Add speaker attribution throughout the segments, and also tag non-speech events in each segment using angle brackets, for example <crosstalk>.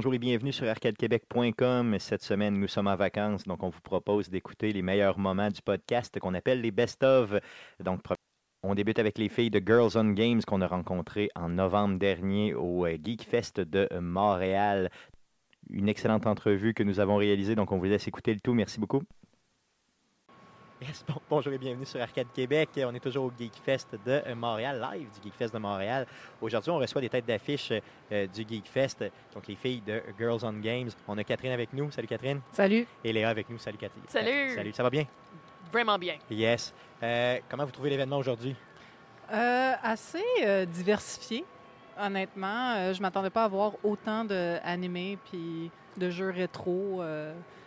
Speaker 1: Bonjour et bienvenue sur arcadequebec.com. Cette semaine, nous sommes en vacances, donc on vous propose d'écouter les meilleurs moments du podcast qu'on appelle les best-of. Donc, on débute avec les filles de Girls on Games qu'on a rencontrées en novembre dernier au euh, Geek Fest de Montréal. Une excellente entrevue que nous avons réalisée, donc on vous laisse écouter le tout. Merci beaucoup. Yes, bon, bonjour et bienvenue sur Arcade Québec. On est toujours au Geek Fest de Montréal, live du Geek Fest de Montréal. Aujourd'hui, on reçoit des têtes d'affiche euh, du Geek Fest, donc les filles de Girls on Games. On a Catherine avec nous. Salut Catherine.
Speaker 2: Salut.
Speaker 1: Et Léa avec nous. Salut Cathy.
Speaker 3: Salut.
Speaker 1: salut, ça va bien?
Speaker 3: Vraiment bien.
Speaker 1: Yes. Euh, comment vous trouvez l'événement aujourd'hui?
Speaker 2: Euh, assez euh, diversifié, honnêtement. Euh, je m'attendais pas à voir autant d'animés puis de jeux rétro.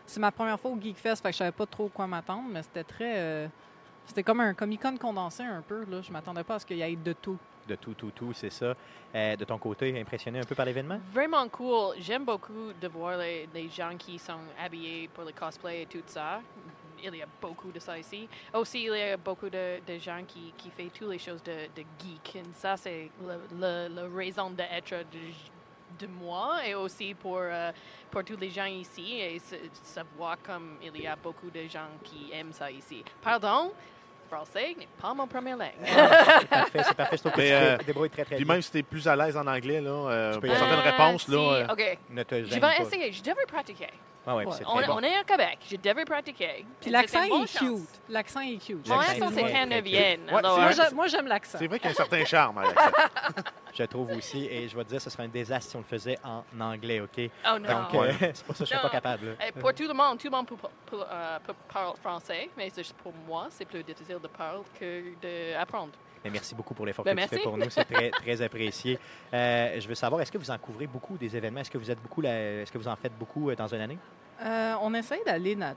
Speaker 2: C'est ma première fois au Geek Fest, fait que je savais pas trop quoi m'attendre, mais c'était très... euh, c'était comme un Comic-Con condensé un peu. Là. Je m'attendais pas à ce qu'il y ait de tout.
Speaker 1: De tout, tout, tout, c'est ça. Euh, de ton côté, impressionné un peu par l'événement?
Speaker 3: Vraiment cool. J'aime beaucoup de voir les, les gens qui sont habillés pour le cosplay et tout ça. Il y a beaucoup de ça ici. Aussi, il y a beaucoup de, de gens qui, qui font toutes les choses de, de geek. Et ça, c'est la raison d'être de, moi et aussi pour, euh, pour tous les gens ici. Et savoir comme il y a beaucoup de gens qui aiment ça ici. Pardon, français n'est pas mon première langue.
Speaker 1: c'est parfait, c'est parfait. Je trouve que
Speaker 4: Mais,
Speaker 1: tu
Speaker 4: euh,
Speaker 1: débrouilles très, très
Speaker 4: Puis
Speaker 1: bien.
Speaker 4: même si t'es plus à l'aise en anglais, là, euh,
Speaker 1: Tu peux
Speaker 4: pour
Speaker 1: y
Speaker 4: certaines
Speaker 3: Ah,
Speaker 4: réponses, là,
Speaker 3: si.
Speaker 4: euh.
Speaker 1: Ne te
Speaker 3: Je vais
Speaker 1: pas.
Speaker 3: essayer. Je devrais pratiquer.
Speaker 1: Ah ouais,
Speaker 2: Ouais.
Speaker 1: c'est
Speaker 3: On,
Speaker 1: très bon.
Speaker 3: on est à Québec. Je devrais pratiquer.
Speaker 2: Puis
Speaker 3: C'est
Speaker 2: l'accent est
Speaker 3: chance.
Speaker 2: cute. L'accent est cute.
Speaker 3: Mon
Speaker 1: L'accent
Speaker 3: accent,
Speaker 1: est
Speaker 3: c'est alors,
Speaker 2: Moi, j'aime l'accent.
Speaker 4: c'est vrai qu'il y a un <laughs> certain charme. avec ça. <laughs>
Speaker 1: Je trouve aussi, et je vais te dire, ce serait un désastre si on le faisait en anglais, OK?
Speaker 3: Oh non.
Speaker 1: Donc,
Speaker 4: Ouais.
Speaker 1: euh, <laughs> c'est pour ça que je ne suis pas capable.
Speaker 3: Eh, Pour tout le monde, tout le monde peut, peut- euh, peut parler français, mais c'est juste pour moi, c'est plus difficile de parler que d'apprendre.
Speaker 1: Mais merci beaucoup pour l'effort
Speaker 3: Ben,
Speaker 1: que tu fais pour nous. C'est très, très apprécié. Euh, je veux savoir, est-ce que vous en couvrez beaucoup des événements? Est-ce que vous êtes beaucoup Est-ce que vous en faites beaucoup euh, dans une année?
Speaker 2: Euh, on essaye d'aller dans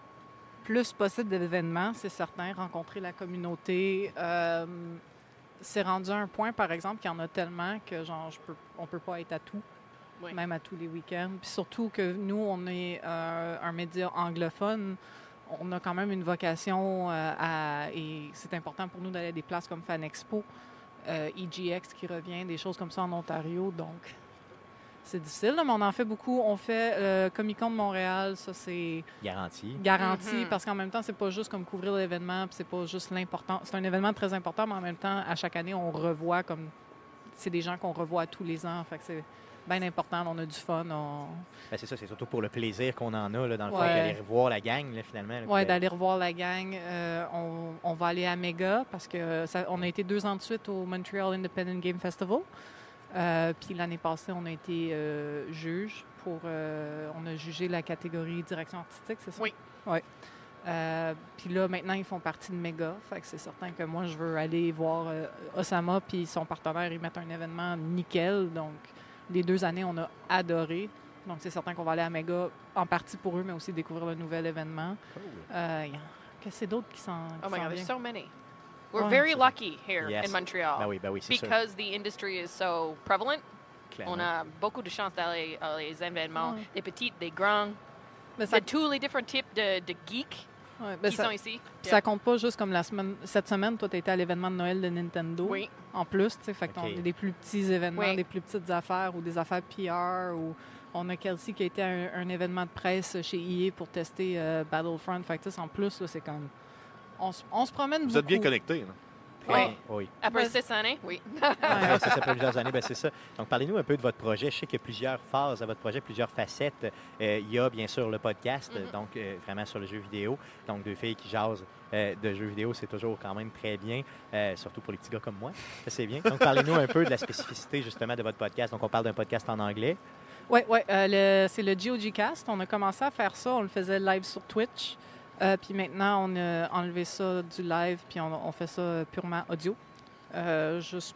Speaker 2: plus possible d'événements, c'est certain, rencontrer la communauté. Euh, c'est rendu à un point, par exemple, qu'il y en a tellement que genre, je peux, on peut pas être à tout,
Speaker 3: Oui.
Speaker 2: même à tous les week-ends. Puis surtout que nous, on est euh, un média anglophone. On a quand même une vocation euh, à, et c'est important pour nous d'aller à des places comme Fan Expo, euh, EGX qui revient, des choses comme ça en Ontario. Donc, c'est difficile, mais on en fait beaucoup. On fait euh, Comic Con de Montréal, ça c'est
Speaker 1: Garantie.
Speaker 2: garanti
Speaker 3: Mhm.
Speaker 2: parce qu'en même temps, c'est pas juste comme couvrir l'événement, puis c'est pas juste l'important. C'est un événement très important, mais en même temps, à chaque année, on revoit comme c'est des gens qu'on revoit tous les ans. Fait que c'est bien important. On a du fun. On...
Speaker 1: Ben, c'est ça, c'est surtout pour le plaisir qu'on en a, là, dans le fond,
Speaker 2: Ouais.
Speaker 1: d'aller revoir la gang, là, finalement. de-
Speaker 2: d'aller revoir la gang. Euh, on, on va aller à Mega parce que ça, on a été deux ans de suite au Montreal Independent Game Festival. Euh, puis l'année passée, on a été euh, juge pour. euh, on a jugé la catégorie direction artistique, c'est ça?
Speaker 3: Oui.
Speaker 2: Euh, puis là, maintenant, ils font partie de Mega. Fait que c'est certain que moi, je veux aller voir euh, Osama puis son partenaire. Ils mettent un événement nickel. Donc, les deux années, on a adoré. Donc, c'est certain qu'on va aller à Mega en partie pour eux, mais aussi découvrir le nouvel événement.
Speaker 1: Cool.
Speaker 2: Euh, il y a- Qu'est-ce que c'est d'autre qui s'en
Speaker 3: Oh
Speaker 2: qui
Speaker 3: my God, there's so many. We're
Speaker 2: Ouais.
Speaker 3: very lucky here
Speaker 1: Yes.
Speaker 3: in Montreal
Speaker 1: Ben oui, ben oui, c'est sûr.
Speaker 3: because the industry is so prevalent.
Speaker 1: clairement.
Speaker 3: On a beaucoup de chance d'aller à les événements,
Speaker 2: Ouais.
Speaker 3: des petits, des grands,
Speaker 2: Mais ça,
Speaker 3: de tous les différents types de, de geeks
Speaker 2: ouais, ben
Speaker 3: qui
Speaker 2: ça-
Speaker 3: sont ici.
Speaker 2: puis ça compte pas juste comme la semaine. Cette semaine, toi, tu étais à l'événement de Noël de Nintendo.
Speaker 3: Oui.
Speaker 2: En plus, tu sais, fait on a des plus petits événements,
Speaker 3: Oui.
Speaker 2: des plus petites affaires ou des affaires PR. Ou on a Kelsey qui a été à un, un événement de presse chez EA pour tester euh, Battlefront. Fait que tu sais, en plus, là, c'est comme. On, se- on se promène
Speaker 4: Vous
Speaker 2: beaucoup.
Speaker 4: êtes bien connectés. là.
Speaker 1: Très
Speaker 3: Oui.
Speaker 1: oui.
Speaker 3: Après six années, oui.
Speaker 1: Ouais, <laughs> ça, ça fait plusieurs années, ben, c'est ça. Donc, parlez-nous un peu de votre projet. Je sais qu'il y a plusieurs phases à votre projet, plusieurs facettes. Euh, il y a bien sûr le podcast,
Speaker 3: Mhm.
Speaker 1: donc euh, vraiment sur le jeu vidéo. Donc, deux filles qui jasent euh, de jeux vidéo, c'est toujours quand même très bien, euh, surtout pour les petits gars comme moi. Ça, c'est bien. Donc, parlez-nous un peu de la spécificité justement de votre podcast. Donc, on parle d'un podcast en anglais.
Speaker 2: Oui, ouais, euh, le- c'est le GOG Cast. On a commencé à faire ça. On le faisait live sur Twitch. Euh, puis maintenant, on a enlevé ça du live, puis on, fait ça purement audio. Euh, juste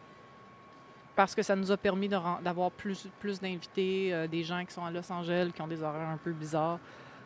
Speaker 2: parce que ça nous a permis d'avoir plus, plus d'invités, euh, des gens qui sont à Los Angeles, qui ont des horaires un peu bizarres.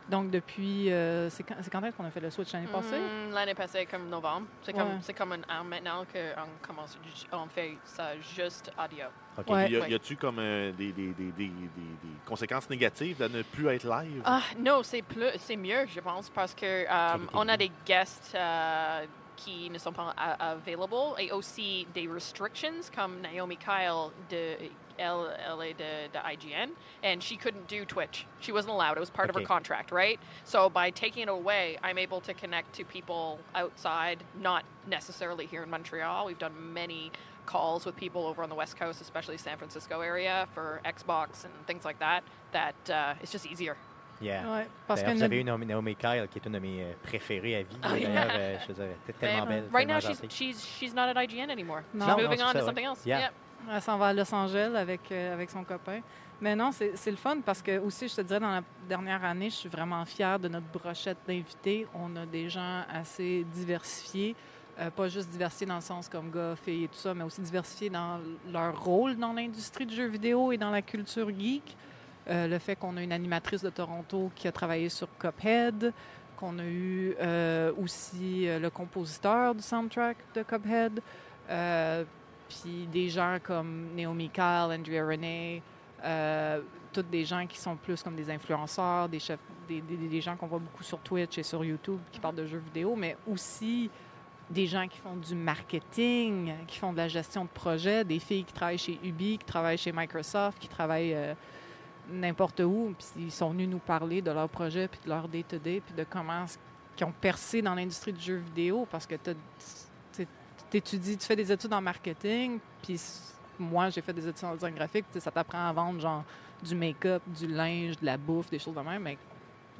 Speaker 2: Donc, depuis. euh, c'est quand, c'est quand est-ce qu'on a fait le switch l'année passée?
Speaker 3: Mm, L'année passée, comme novembre. C'est
Speaker 2: Ouais.
Speaker 3: comme, c'est comme un an maintenant qu'on commence, on fait ça juste audio.
Speaker 1: OK.
Speaker 2: Ouais.
Speaker 4: Y a-tu comme euh, des, des, des, des, des- des conséquences négatives de ne plus être live?
Speaker 3: Ah, non, c'est plus, c'est mieux, je pense, parce que euh,
Speaker 1: Qualité
Speaker 3: on a
Speaker 1: de
Speaker 3: des guests euh, qui ne sont pas available et aussi des restrictions comme Naomi Kyle de elle, elle est de, de IGN, and she couldn't do Twitch. She wasn't allowed. It was part of her contract, right? So by taking it away, I'm able to connect to people outside, not necessarily here in Montreal. We've done many calls with people over on the West Coast, especially San Francisco area, for Xbox and things like that. That uh, it's just easier.
Speaker 1: Yeah.
Speaker 2: Ouais, parce que
Speaker 1: D'ailleurs, vous
Speaker 2: notre-
Speaker 1: avez eu Naomi, Naomi Kyle, qui est une de mes euh, préférées à vie.
Speaker 3: Oh,
Speaker 1: D'ailleurs,
Speaker 3: yeah.
Speaker 1: euh, je veux dire, tellement belle.
Speaker 3: right now, she's she's she's not at IGN anymore.
Speaker 2: No.
Speaker 3: She's
Speaker 2: No,
Speaker 1: no,
Speaker 3: moving
Speaker 1: c'est
Speaker 3: on
Speaker 1: ça,
Speaker 3: to
Speaker 1: ouais.
Speaker 3: something else.
Speaker 1: Yeah.
Speaker 3: Yep.
Speaker 2: Elle s'en va à Los Angeles avec, euh, avec son copain. Mais non, c'est le fun parce que aussi, je te dirais, dans la dernière année, je suis vraiment fière de notre brochette d'invités. On a des gens assez diversifiés. Euh, pas juste diversifiés dans le sens comme gars, filles et tout ça, mais aussi diversifiés dans leur rôle dans l'industrie du jeu vidéo et dans la culture geek. Euh, le fait qu'on a une animatrice de Toronto qui a travaillé sur Cuphead, qu'on a eu aussi le compositeur du soundtrack de Cuphead, puis des gens comme Naomi Kyle, Andrea Renee, euh, toutes des gens qui sont plus comme des influenceurs, des chefs, des, gens qu'on voit beaucoup sur Twitch et sur YouTube qui parlent de jeux vidéo, mais aussi des gens qui font du marketing, qui font de la gestion de projet, des filles qui travaillent chez Ubi, qui travaillent chez Microsoft, qui travaillent euh, n'importe où, puis ils sont venus nous parler de leur projet, puis de leur day-to-day, puis de comment ils ont percé dans l'industrie du jeu vidéo, parce que tu étudies, tu fais des études en marketing, puis moi, j'ai fait des études en design graphique, ça t'apprend à vendre genre du make-up, du linge, de la bouffe, des choses de même, mais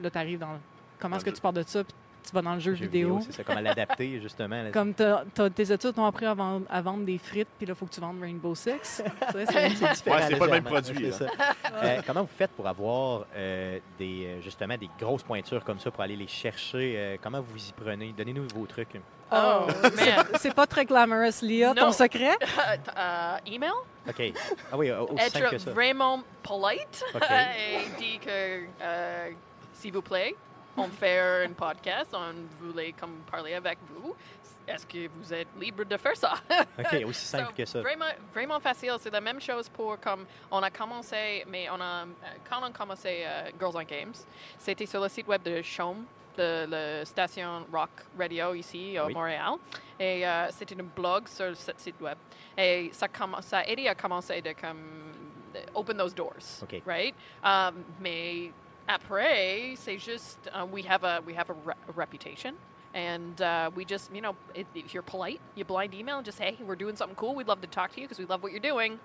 Speaker 2: là, tu arrives dans... le- Comment est-ce que tu parles de ça, puis tu vas dans le jeu, vidéo.
Speaker 1: C'est ça, comment l'adapter, <laughs> justement. là.
Speaker 2: Comme tes études t'ont appris à vendre, à vendre des frites, puis là, il faut que tu vendes Rainbow Six. <laughs> C'est-
Speaker 1: différent
Speaker 4: Ouais, c'est pas le même produit,
Speaker 1: ça. Euh, comment vous faites pour avoir euh, des, euh, justement des grosses pointures comme ça pour aller les chercher? euh, comment vous y prenez? Donnez-nous vos trucs.
Speaker 3: Oh, man.
Speaker 2: C'est pas très glamorous, Lia, ton secret? <laughs>
Speaker 3: uh, email?
Speaker 1: OK. Ah oui, aussi simple que
Speaker 3: Être
Speaker 1: ça.
Speaker 3: vraiment polite et dit que, euh, s'il vous plaît, on fait un podcast, on voulait comme parler avec vous. Est-ce que vous êtes libre de faire ça? <laughs>
Speaker 1: OK, aussi simple
Speaker 3: So,
Speaker 1: que ça.
Speaker 3: Vraiment, vraiment facile. C'est la même chose pour comme on a commencé, mais on a euh, quand on a commencé euh, Girls on Games, c'était sur le site web de Chaume, de la station Rock Radio ici à
Speaker 1: Oui.
Speaker 3: Montréal, et euh, c'était un blog sur ce site web. Et ça ça a aidé à commencer de comme open those doors, right? Um, mais après, c'est juste uh, we have a we have a, re- a reputation. And uh, we just, you know, if, if you're polite, you blind email, and just hey, we're doing something cool. We'd love to talk to you because we love what you're doing.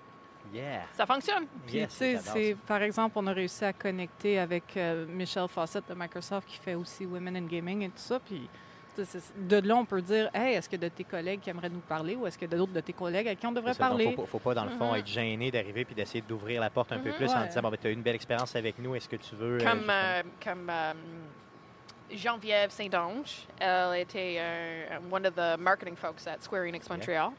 Speaker 1: Yeah.
Speaker 3: Ça fonctionne.
Speaker 2: Puis,
Speaker 1: Yes,
Speaker 2: tu sais, c'est- par exemple, on a réussi à connecter avec euh, Michelle Fawcett de Microsoft qui fait aussi Women in Gaming et tout ça. Puis, tu sais, c'est- de là, on peut dire Hey, est-ce que de tes collègues qui aimeraient nous parler ou est-ce que d'autres de tes collègues à qui on devrait parler?
Speaker 1: faut, pas- faut pas, dans le fond,
Speaker 3: Mhm.
Speaker 1: être gêné d'arriver puis d'essayer d'ouvrir la porte un peu
Speaker 3: Mhm.
Speaker 1: plus en disant bon, ben, tu as eu une belle expérience avec nous, est-ce que tu veux. euh,
Speaker 3: Comme, euh, comme euh, Geneviève Saint-Onge, elle était euh, one of the marketing folks at Square Enix Montreal.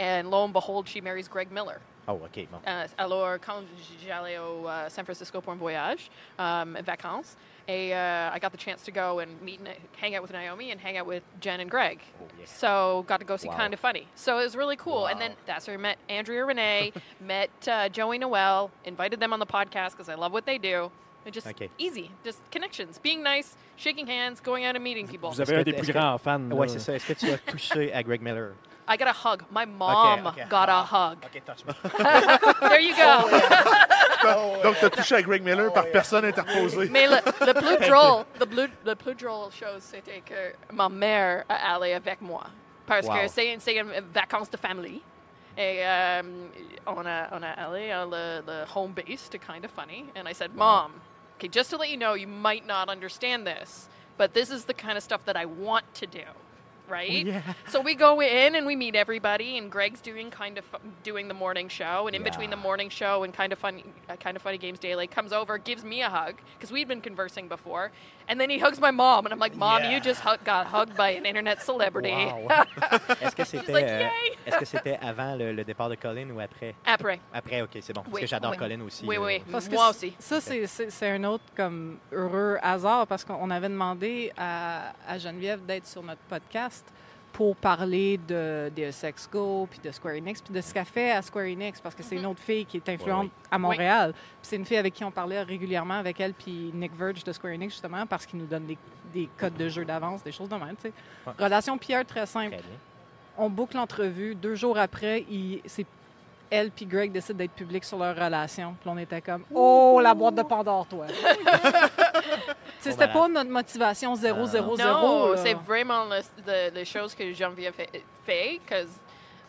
Speaker 3: And lo and behold, she marries Greg Miller.
Speaker 1: Oh, OK, bon.
Speaker 3: Alors, quand j'allais au euh, San Francisco pour un voyage, um, vacances, et uh, I got the chance to go and meet, and hang out with Naomi and hang out with Jen and Greg.
Speaker 1: Oh, yeah.
Speaker 3: So got to go see
Speaker 1: Wow.
Speaker 3: Kind of Funny. So it was really cool. And then that's where I met Andrea Renee, <laughs> met uh, Joey Noel, invited them on the podcast because I love what they do. And just
Speaker 1: Okay.
Speaker 3: easy, just connections, being nice, shaking hands, going out and meeting people.
Speaker 5: Vous avez
Speaker 1: Est-ce
Speaker 5: un
Speaker 1: que-
Speaker 5: des plus
Speaker 1: est-ce que-
Speaker 5: grands fans. là.
Speaker 1: Ouais, c'est ça. Est-ce que tu as touché à Greg Miller?
Speaker 3: I got a hug. My mom
Speaker 1: okay.
Speaker 3: got a hug.
Speaker 1: OK, touch me. <laughs>
Speaker 3: There you go.
Speaker 4: Oh, <laughs> oh, Donc, tu as touché à Greg Miller oh, par personne interposée.
Speaker 3: Mais le, le <laughs> plus drôle, le plus, le plus drôle chose, c'était que ma mère allait avec moi. Parce
Speaker 1: Wow.
Speaker 3: que c'est c'est une vacances de famille. Et euh, on, a, on a allé à le, le home base to Kind of Funny. And I said, Mom, okay, just to let you know, you might not understand this, but this is the kind of stuff that I want to do. Right,
Speaker 1: Yeah.
Speaker 3: so we go in and we meet everybody, and Greg's doing kind of fu- doing the morning show, and in between the morning show and kind of funny, uh, kind of funny games daily, comes over, gives me a hug because we'd been conversing before, and then he hugs my mom, and I'm like, Mom,
Speaker 1: Yeah.
Speaker 3: you just hug, got hugged by an internet celebrity.
Speaker 1: Wow. <laughs> Est-ce que c'était
Speaker 3: like,
Speaker 1: euh, est-ce que c'était avant le, le départ de Colin ou après?
Speaker 3: Après,
Speaker 1: Après, OK, c'est bon. Parce que j'adore
Speaker 3: oui.
Speaker 1: Colin aussi.
Speaker 3: oui,
Speaker 1: là.
Speaker 3: oui,
Speaker 2: Parce
Speaker 3: moi aussi.
Speaker 2: Ça, c'est- c'est c'est un autre comme heureux hasard parce qu'on avait demandé à, à Geneviève d'être sur notre podcast pour parler de Deus Go, puis de Square Enix, puis de ce qu'elle fait à Square Enix, parce que c'est une autre fille qui est influente
Speaker 1: Oui,
Speaker 2: à Montréal. Puis c'est une fille avec qui on parlait régulièrement avec elle, puis Nick Verge de Square Enix, justement, parce qu'il nous donne des, des codes de jeu d'avance, des choses de même, tu sais.
Speaker 1: Ouais.
Speaker 2: Relation Pierre très simple
Speaker 1: Très
Speaker 2: on boucle l'entrevue. Deux jours après, il, elle puis Greg décident d'être publics sur leur relation. Puis on était comme, oh, la boîte de Pandore, toi. <laughs> Tu sais, C'était
Speaker 1: voilà.
Speaker 2: pas notre motivation 0,
Speaker 1: Ah,
Speaker 2: 0, 0.
Speaker 3: Non,
Speaker 2: là.
Speaker 3: c'est vraiment le, the, the choses que Geneviève fait- fait, because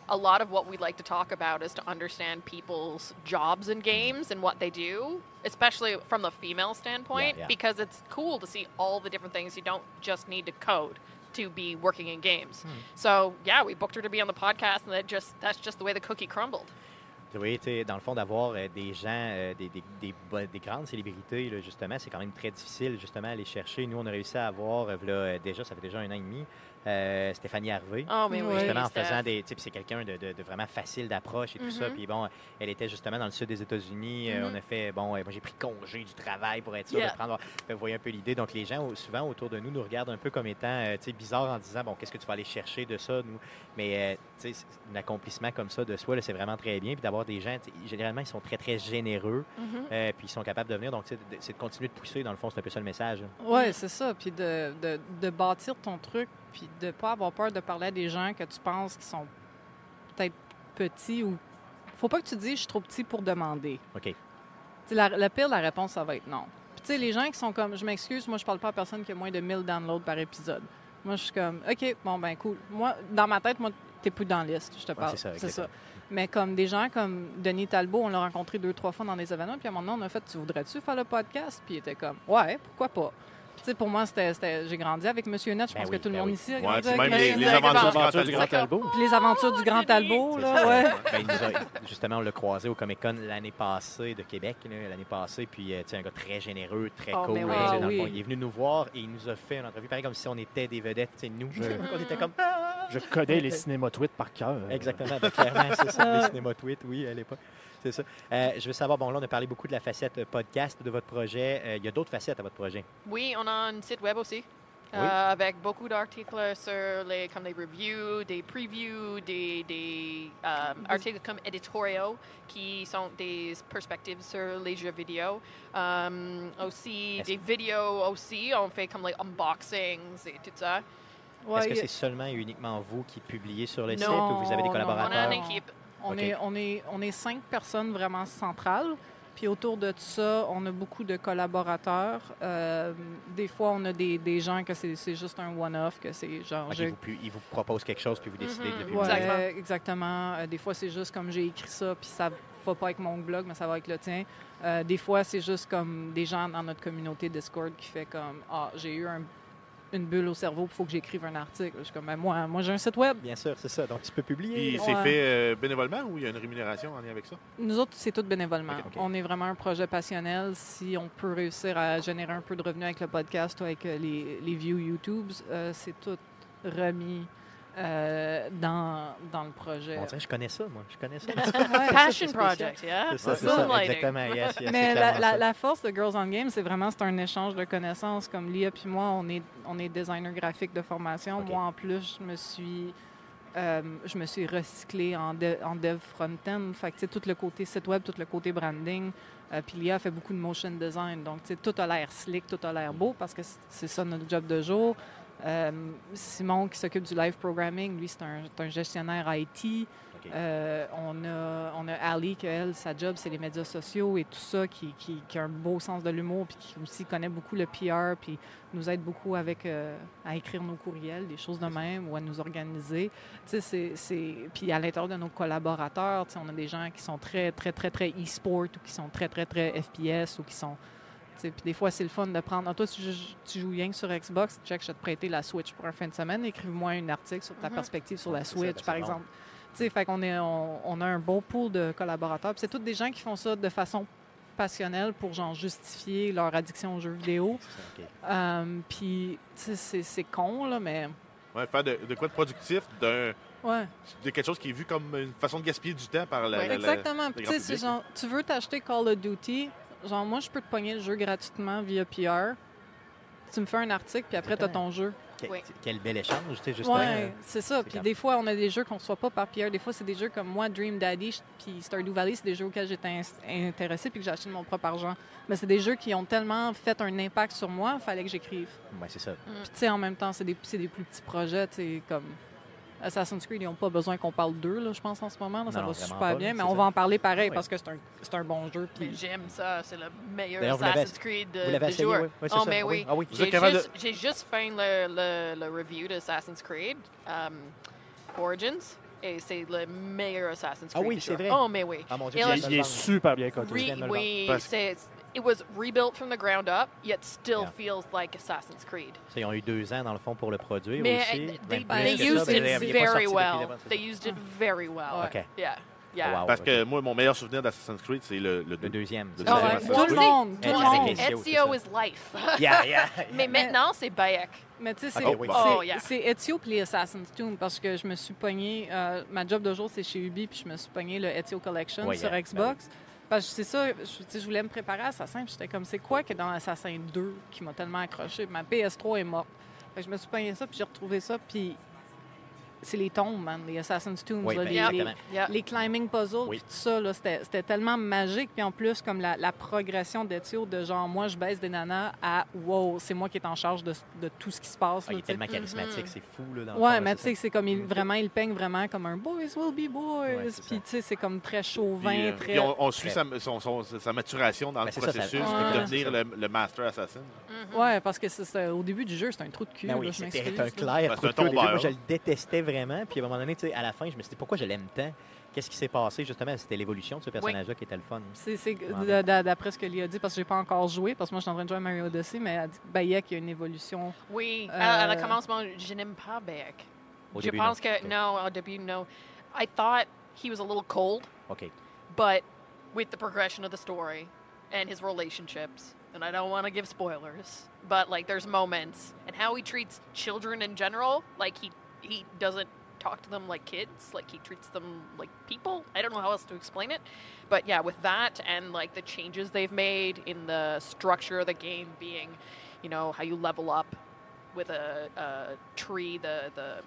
Speaker 3: a lot of what we like to talk about is to understand people's jobs in games and what they do, especially from the female standpoint,
Speaker 1: Yeah, yeah.
Speaker 3: because it's cool to see all the different things. You don't just need to code to be working in games. So yeah, we booked her to be on the podcast, and that just that's just the way the cookie crumbled.
Speaker 1: Oui, dans le fond, d'avoir euh, des gens, euh, des, grandes célébrités, là, justement, c'est quand même très difficile, justement, à aller chercher. Nous, on a réussi à avoir, euh, euh, déjà, ça fait déjà un an et demi, euh, Stéphanie Harvey.
Speaker 3: Oh, mais oui,
Speaker 1: justement, en faisant des. Tu sais, puis c'est quelqu'un de, de- de vraiment facile d'approche et tout ça.
Speaker 3: Mhm.
Speaker 1: Puis bon, elle était justement dans le sud des États-Unis. euh,
Speaker 3: Mhm.
Speaker 1: on a fait. Bon, euh, moi, j'ai pris congé du travail pour être sûr
Speaker 3: Yeah.
Speaker 1: de prendre. Vous voyez un peu l'idée. Donc, les gens, souvent, autour de nous, nous regardent un peu comme étant, euh, tu sais, bizarre en disant, bon, qu'est-ce que tu vas aller chercher de ça, nous? Mais, euh, tu sais, c'est- un accomplissement comme ça de soi, là, c'est vraiment très bien. Puis d'avoir des gens, généralement, ils sont très, très généreux.
Speaker 3: Mhm.
Speaker 1: euh, puis ils sont capables de venir. Donc, tu sais, de- c'est de continuer de pousser. Dans le fond, c'est un peu ça le message.
Speaker 2: Oui, c'est ça. Puis de, de, de bâtir ton truc, puis de pas avoir peur de parler à des gens que tu penses qui sont peut-être petits ou. Faut pas que tu dises je suis trop petit pour demander.
Speaker 1: OK.
Speaker 2: La, la pire, la réponse, ça va être non. Puis tu sais, les gens qui sont comme je m'excuse, moi je parle pas à personne qui a moins de 1000 downloads par épisode. Moi je suis comme OK, bon ben cool. Moi dans ma tête, moi t'es plus dans la liste, je te parle.
Speaker 1: c'est ça, exactement.
Speaker 2: Mais comme des gens comme Denis Talbot, on l'a rencontré deux, trois fois dans des événements, puis à un moment donné, on a fait Tu voudrais-tu faire le podcast? Puis il était comme Ouais, pourquoi pas? Pour moi, c'était, j'ai grandi avec Monsieur Net. Je
Speaker 1: Ben
Speaker 2: pense
Speaker 1: oui,
Speaker 2: que tout le
Speaker 1: ben
Speaker 2: monde
Speaker 1: oui.
Speaker 2: ici a grandi avec
Speaker 4: même les, les aventures du Grand
Speaker 5: Aventure du Grand
Speaker 4: Talbot.
Speaker 2: Puis les aventures du Grand Talbot, là,
Speaker 1: ça.
Speaker 2: ouais.
Speaker 1: Ben, il nous a- justement, on l'a croisé au Comic Con l'année passée de Québec, l'année passée. Puis, euh, tu un gars très généreux, très
Speaker 3: Oh,
Speaker 1: cool.
Speaker 2: Ah,
Speaker 1: dans le fond.
Speaker 2: oui.
Speaker 1: Il est venu nous voir et il nous a fait une entrevue, pareil comme si on était des vedettes, nous.
Speaker 5: Je- <laughs>
Speaker 1: on était comme.
Speaker 5: Je connais les cinéma tweets par cœur.
Speaker 1: Exactement, ben, clairement, c'est ça, <laughs> les cinéma tweets, oui, à l'époque. C'est ça. Euh, je veux savoir, bon, là, on a parlé beaucoup de la facette euh, podcast de votre projet. Euh, il y a d'autres facettes à votre projet.
Speaker 3: Oui, on a un site web aussi.
Speaker 1: Oui.
Speaker 3: euh, avec beaucoup d'articles sur les, comme des reviews, des previews, des, des euh, articles comme éditoriaux qui sont des perspectives sur les jeux vidéo. Euh, aussi
Speaker 1: Est-ce-
Speaker 3: des vidéos aussi, on fait comme les unboxings et tout ça.
Speaker 2: Ouais,
Speaker 1: Est-ce que c'est seulement et uniquement vous qui publiez sur le
Speaker 3: Non,
Speaker 1: site ou vous avez des
Speaker 2: non,
Speaker 3: On a
Speaker 1: collaborateurs?
Speaker 3: une équipe.
Speaker 2: On, est, on, est, on est cinq personnes vraiment centrales. Puis autour de ça, on a beaucoup de collaborateurs. Euh, des fois, on a des, des gens que c'est c'est juste un one-off, que c'est genre... Je-
Speaker 1: vous ils vous proposent quelque chose puis vous décidez de le
Speaker 3: Mhm,
Speaker 1: publier.
Speaker 2: Ouais,
Speaker 3: Exactement.
Speaker 2: exactement. Euh, des fois, c'est juste comme j'ai écrit ça, puis ça va pas avec mon blog, mais ça va avec le tien. Euh, des fois, c'est juste comme des gens dans notre communauté Discord qui fait comme Ah, j'ai eu un- une bulle au cerveau, il faut que j'écrive un article. Je suis comme Ben, moi, moi j'ai un site web.
Speaker 1: Bien sûr, c'est ça. Donc, tu peux publier.
Speaker 4: Puis
Speaker 2: Ouais.
Speaker 4: c'est fait euh, bénévolement ou il y a une rémunération en lien avec ça?
Speaker 2: Nous autres, c'est tout bénévolement. On est vraiment un projet passionnel. Si on peut réussir à générer un peu de revenus avec le podcast ou avec euh, les, les views YouTube, euh, c'est tout remis euh, dans, dans le projet.
Speaker 1: On dirait que je connais ça, moi. Je connais ça. <laughs>
Speaker 2: Ouais,
Speaker 3: Passion project, yeah?
Speaker 1: C'est ça, c'est ça. Exactement. Yes, yes,
Speaker 2: Mais la,
Speaker 1: clairement
Speaker 2: la-
Speaker 1: ça.
Speaker 2: la force de Girls on Games, c'est vraiment c'est un échange de connaissances. Comme Lia puis moi, on est, on est designer graphique de formation. Moi, en plus, je me suis, euh, je me suis recyclée en, de- en dev front-end. Fait que, tu sais, tout le côté site web, tout le côté branding. Euh, puis Lia fait beaucoup de motion design. Donc, tu sais, tout a l'air slick, tout a l'air beau parce que c'est ça notre job de jour. Euh, Simon, qui s'occupe du live programming, lui, c'est un, gestionnaire IT. Euh, on, a, on a Ali, que elle, sa job, c'est les médias sociaux et tout ça, qui, qui, qui a un beau sens de l'humour, puis qui aussi connaît beaucoup le PR, puis nous aide beaucoup avec euh, à écrire nos courriels, des choses de même, ou à nous organiser. Tu sais, c'est-. Puis à l'intérieur de nos collaborateurs, tu sais, on a des gens qui sont très, très, très, très e-sport, ou qui sont très, très, très FPS, ou qui sont... Puis des fois, c'est le fun de prendre. Ah, toi, tu, joues- tu joues rien que sur Xbox, check, je vais te prêter la Switch pour un fin de semaine. Écrive-moi un article sur ta
Speaker 3: Mhm.
Speaker 2: perspective sur la Switch,
Speaker 1: ben,
Speaker 2: par exemple. Tu sais, fait qu'on est, on, on a un bon pool de collaborateurs. C'est tous des gens qui font ça de façon passionnelle pour genre justifier leur addiction aux jeux vidéo. <laughs>
Speaker 1: C'est ça, OK.
Speaker 2: Euh, puis tu sais, c'est, con là, mais
Speaker 4: Ouais, faire de, de quoi de productif, d'un-
Speaker 2: ouais.
Speaker 4: de quelque chose qui est vu comme une façon de gaspiller du temps par la.
Speaker 3: Ouais.
Speaker 4: la-
Speaker 2: Exactement. Genre, tu veux t'acheter Call of Duty, genre moi je peux te pogner le jeu gratuitement via PR. Tu me fais un article, puis après tu as ton jeu.
Speaker 1: Que-
Speaker 3: Oui.
Speaker 1: Quel bel échange, tu sais, justement.
Speaker 2: Ouais, c'est ça. Puis des fois, on a des jeux qu'on ne reçoit pas par PR. Des fois, c'est des jeux comme moi, Dream Daddy, puis Stardew Valley, c'est des jeux auxquels j'étais intéressée puis que j'ai acheté de mon propre argent. Mais c'est des jeux qui ont tellement fait un impact sur moi, il fallait que j'écrive.
Speaker 1: Ouais, c'est ça.
Speaker 2: Puis tu sais, en même temps, c'est des, c'est des plus petits projets, tu sais, comme... Assassin's Creed, ils n'ont pas besoin qu'on parle d'eux, là, je pense, en ce moment. là. ça
Speaker 1: Non,
Speaker 2: va super
Speaker 1: pas,
Speaker 2: bien, mais on
Speaker 1: ça.
Speaker 2: va en parler pareil
Speaker 1: Oui.
Speaker 2: parce que c'est un, c'est un bon jeu. Puis
Speaker 3: j'aime ça, c'est le meilleur Assassin's Creed de,
Speaker 1: Vous l'avez
Speaker 3: de
Speaker 1: oui? Oui,
Speaker 3: oh,
Speaker 1: ça.
Speaker 3: mais oui.
Speaker 1: Ah oui.
Speaker 3: J'ai juste, j'ai juste fait le, le, le review d'Assassin's Creed um, Origins et c'est le meilleur Assassin's
Speaker 1: Ah
Speaker 3: Creed.
Speaker 1: oui,
Speaker 3: du
Speaker 1: c'est vrai.
Speaker 3: Oh, mais oui.
Speaker 1: Ah mon Dieu, de
Speaker 5: Il est super bien coté.
Speaker 1: De
Speaker 3: oui, c'est it was rebuilt from the ground up, yet still
Speaker 1: Yeah.
Speaker 3: feels like Assassin's Creed.
Speaker 1: Ça, Ils ont eu deux ans, dans le fond, pour le produire
Speaker 3: Mais
Speaker 1: aussi.
Speaker 3: they, they
Speaker 1: que
Speaker 3: used
Speaker 1: ça,
Speaker 3: it very well. They
Speaker 1: ça.
Speaker 3: used it very well.
Speaker 1: OK.
Speaker 3: Yeah, yeah.
Speaker 1: Wow.
Speaker 4: Parce
Speaker 1: ok.
Speaker 4: que moi, mon meilleur souvenir d'Assassin's Creed, c'est le, le
Speaker 1: Le
Speaker 4: deux.
Speaker 1: deuxième.
Speaker 4: Le
Speaker 1: c'est
Speaker 3: Oh, ouais.
Speaker 4: Assassin's
Speaker 2: tout le
Speaker 4: Creed.
Speaker 2: monde, tout
Speaker 1: Ouais,
Speaker 2: le monde.
Speaker 1: Ezio,
Speaker 3: is life. <laughs>
Speaker 1: Yeah, yeah.
Speaker 3: Mais maintenant, c'est Bayek.
Speaker 2: Mais tu sais, c'est
Speaker 1: Ok, oui.
Speaker 2: c'est-
Speaker 3: Oh, yeah.
Speaker 2: c'est Ezio puis les Assassin's Tomb parce que je me suis pogné. euh, ma job de jour, c'est chez Ubi, puis je me suis pogné le Ezio Collection
Speaker 1: Oui,
Speaker 2: sur
Speaker 1: yeah,
Speaker 2: Xbox. Parce que c'est ça, je, je voulais me préparer à Assassin, j'étais comme, c'est quoi que dans Assassin 2 qui m'a tellement accroché? Ma PS3 est morte. Je me suis pogné ça, puis j'ai retrouvé ça, puis c'est les tombes, man, les Assassin's Tomb.
Speaker 1: Oui,
Speaker 2: là,
Speaker 1: ben,
Speaker 2: les, les-
Speaker 1: exactement.
Speaker 3: Yeah.
Speaker 2: les climbing puzzles,
Speaker 1: Oui.
Speaker 2: puis tout ça, là, c'était, c'était tellement magique. Puis en plus, comme la, la progression d'Ezio, de genre, moi, je baisse des nanas à wow, c'est moi qui est en charge de, de tout ce qui se passe.
Speaker 1: Ah,
Speaker 2: là,
Speaker 1: il est tellement charismatique,
Speaker 3: Mhm.
Speaker 1: c'est fou. Là, dans le
Speaker 2: Ouais,
Speaker 1: fond,
Speaker 2: mais tu sais, c'est comme il,
Speaker 1: Mhm.
Speaker 2: vraiment, il peigne vraiment comme un boys will be boys.
Speaker 1: Ouais,
Speaker 2: puis tu sais, c'est comme très chauvin,
Speaker 4: Puis, euh,
Speaker 2: très.
Speaker 4: puis on, on suit
Speaker 1: Très-
Speaker 4: sa, son- son- sa maturation dans
Speaker 1: Ben,
Speaker 4: le
Speaker 1: ça, ça-
Speaker 4: processus
Speaker 2: Ouais.
Speaker 4: de devenir le, le Master Assassin.
Speaker 3: Mhm.
Speaker 2: Ouais, parce que c'est- au début du jeu, c'est un trou de cul.
Speaker 1: Ben oui, c'était un clair
Speaker 4: Ben, c'est
Speaker 1: de
Speaker 4: un
Speaker 1: cœur au début. Moi, je le détestais vraiment. Puis à un moment donné, tu sais, à la fin, je me suis dit pourquoi je l'aime tant? Qu'est-ce qui s'est passé justement? C'était l'évolution de ce personnage-là qui était le fun.
Speaker 2: C'est,
Speaker 1: Ouais.
Speaker 2: d'après ce que Lia a dit, parce que j'ai pas encore joué, parce que moi, je suis en train de jouer à Mario Odyssey, mais elle dit que Bayek, il y a une évolution.
Speaker 3: Oui,
Speaker 2: Euh,
Speaker 3: à, à le commencement, je n'aime pas Bayek.
Speaker 1: Au
Speaker 3: Je
Speaker 1: début,
Speaker 3: pense
Speaker 1: non.
Speaker 3: que, non, au début, no. I thought he was a little cold,
Speaker 1: OK.
Speaker 3: but with the progression of the story and his relationships, and I don't want to give spoilers, but like there's moments and how he treats children in general, like he he doesn't talk to them like kids, like he treats them like people. I don't know how else to explain it, but yeah, with that and like the changes they've made in the structure of the game being, you know, how you level up with a, a tree, the the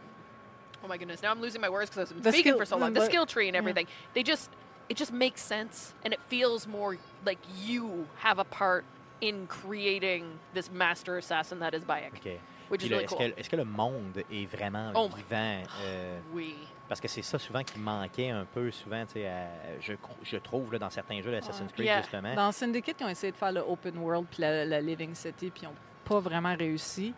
Speaker 3: oh my goodness, now I'm losing my words because I've been
Speaker 2: The
Speaker 3: speaking
Speaker 2: skill-
Speaker 3: for so long. The skill tree and
Speaker 2: yeah.
Speaker 3: everything, they just it just makes sense and it feels more like you have a part in creating this master assassin that is Bayek,
Speaker 1: OK.
Speaker 3: which is really
Speaker 1: est-ce,
Speaker 3: cool.
Speaker 1: que, est-ce que le monde est vraiment
Speaker 3: Oh
Speaker 1: vivant euh,
Speaker 3: Oui.
Speaker 1: Parce que c'est ça souvent qui manquait un peu souvent, tu sais, à- je, je trouve là, dans certains jeux d'Assassin's Creed
Speaker 3: Yeah.
Speaker 1: justement.
Speaker 2: Dans Syndicate, ils ont essayé de faire le open world puis la, la Living City, puis ils n'ont pas vraiment réussi.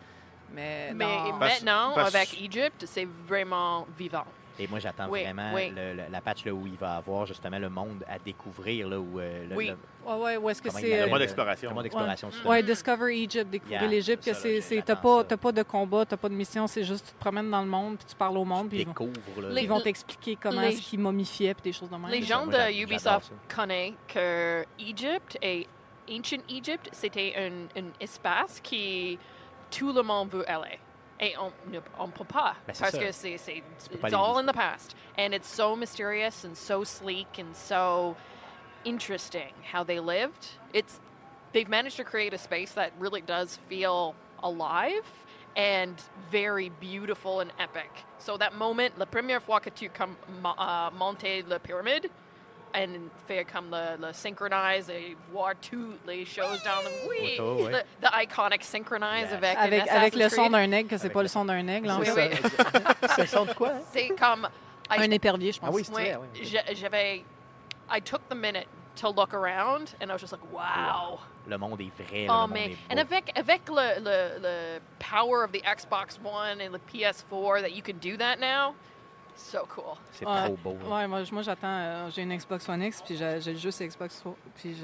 Speaker 2: Mais,
Speaker 3: Mais
Speaker 2: dans-
Speaker 4: Parce-
Speaker 3: maintenant,
Speaker 4: parce-
Speaker 3: avec Egypt, c'est vraiment vivant.
Speaker 1: Et moi, j'attends
Speaker 3: Oui,
Speaker 1: vraiment
Speaker 3: oui.
Speaker 1: le- le- la patch là, où il va avoir justement le monde à découvrir. Là, où, euh, le,
Speaker 3: Oui.
Speaker 1: le-
Speaker 2: Ouais, ouais, où est-ce que c'est.
Speaker 4: Le
Speaker 2: euh,
Speaker 4: mode exploration.
Speaker 1: Le mode exploration, justement.
Speaker 2: Ouais, Discover Egypt, découvrir
Speaker 1: Yeah,
Speaker 2: l'Égypte, que c'est, t'as pas,
Speaker 1: ça.
Speaker 2: t'as pas de combat, t'as pas de mission, c'est juste tu te promènes dans le monde, puis tu parles au monde, puis ils vont,
Speaker 1: Découvre. Là,
Speaker 3: Les-
Speaker 2: ils vont t'expliquer comment
Speaker 3: les-
Speaker 2: est-ce qu'ils momifiaient, puis des choses de même.
Speaker 3: Les gens
Speaker 1: moi,
Speaker 3: de Ubisoft connaissent que Egypte et Ancient Egypt, c'était un, un espace qui tout le monde veut aller. Et on ne on peut pas
Speaker 1: Ben,
Speaker 3: parce
Speaker 1: ça.
Speaker 3: que c'est c'est it's all in the past and it's so mysterious and so sleek and so interesting how they lived. It's they've managed to create a space that really does feel alive and very beautiful and epic. So that moment, la première fois que tu comme uh, mo- euh, la pyramide and faire comme le, le synchronize et voir toutes les choses dans le oui,
Speaker 1: Photo, ouais.
Speaker 3: the, the iconic synchronize
Speaker 1: Yeah.
Speaker 3: avec
Speaker 2: avec,
Speaker 3: un
Speaker 2: avec le
Speaker 3: Assassin's
Speaker 2: son
Speaker 3: Creed.
Speaker 2: d'un aigle, que c'est pas
Speaker 1: le-
Speaker 2: le son d'un aigle. en
Speaker 3: Oui,
Speaker 2: fait.
Speaker 3: oui.
Speaker 1: C'est le son de quoi?
Speaker 3: C'est comme I-
Speaker 2: Un épervier, je pense.
Speaker 1: Ah oui, c'est
Speaker 3: Oui,
Speaker 1: vrai. oui.
Speaker 3: j'a- j'avais I took the minute to look around and I was just like wow.
Speaker 1: Le monde est vrai.
Speaker 3: Oh
Speaker 1: le monde
Speaker 3: mais
Speaker 1: est
Speaker 3: and
Speaker 1: beau.
Speaker 3: avec avec le, le le power of the Xbox One and the PS4 that you can do that now, so cool.
Speaker 1: C'est
Speaker 2: Ouais.
Speaker 1: trop beau. là.
Speaker 2: Ouais, moi, moi, j'attends. euh, j'ai une Xbox One X, puis j'ai le jeu sur Xbox One, puis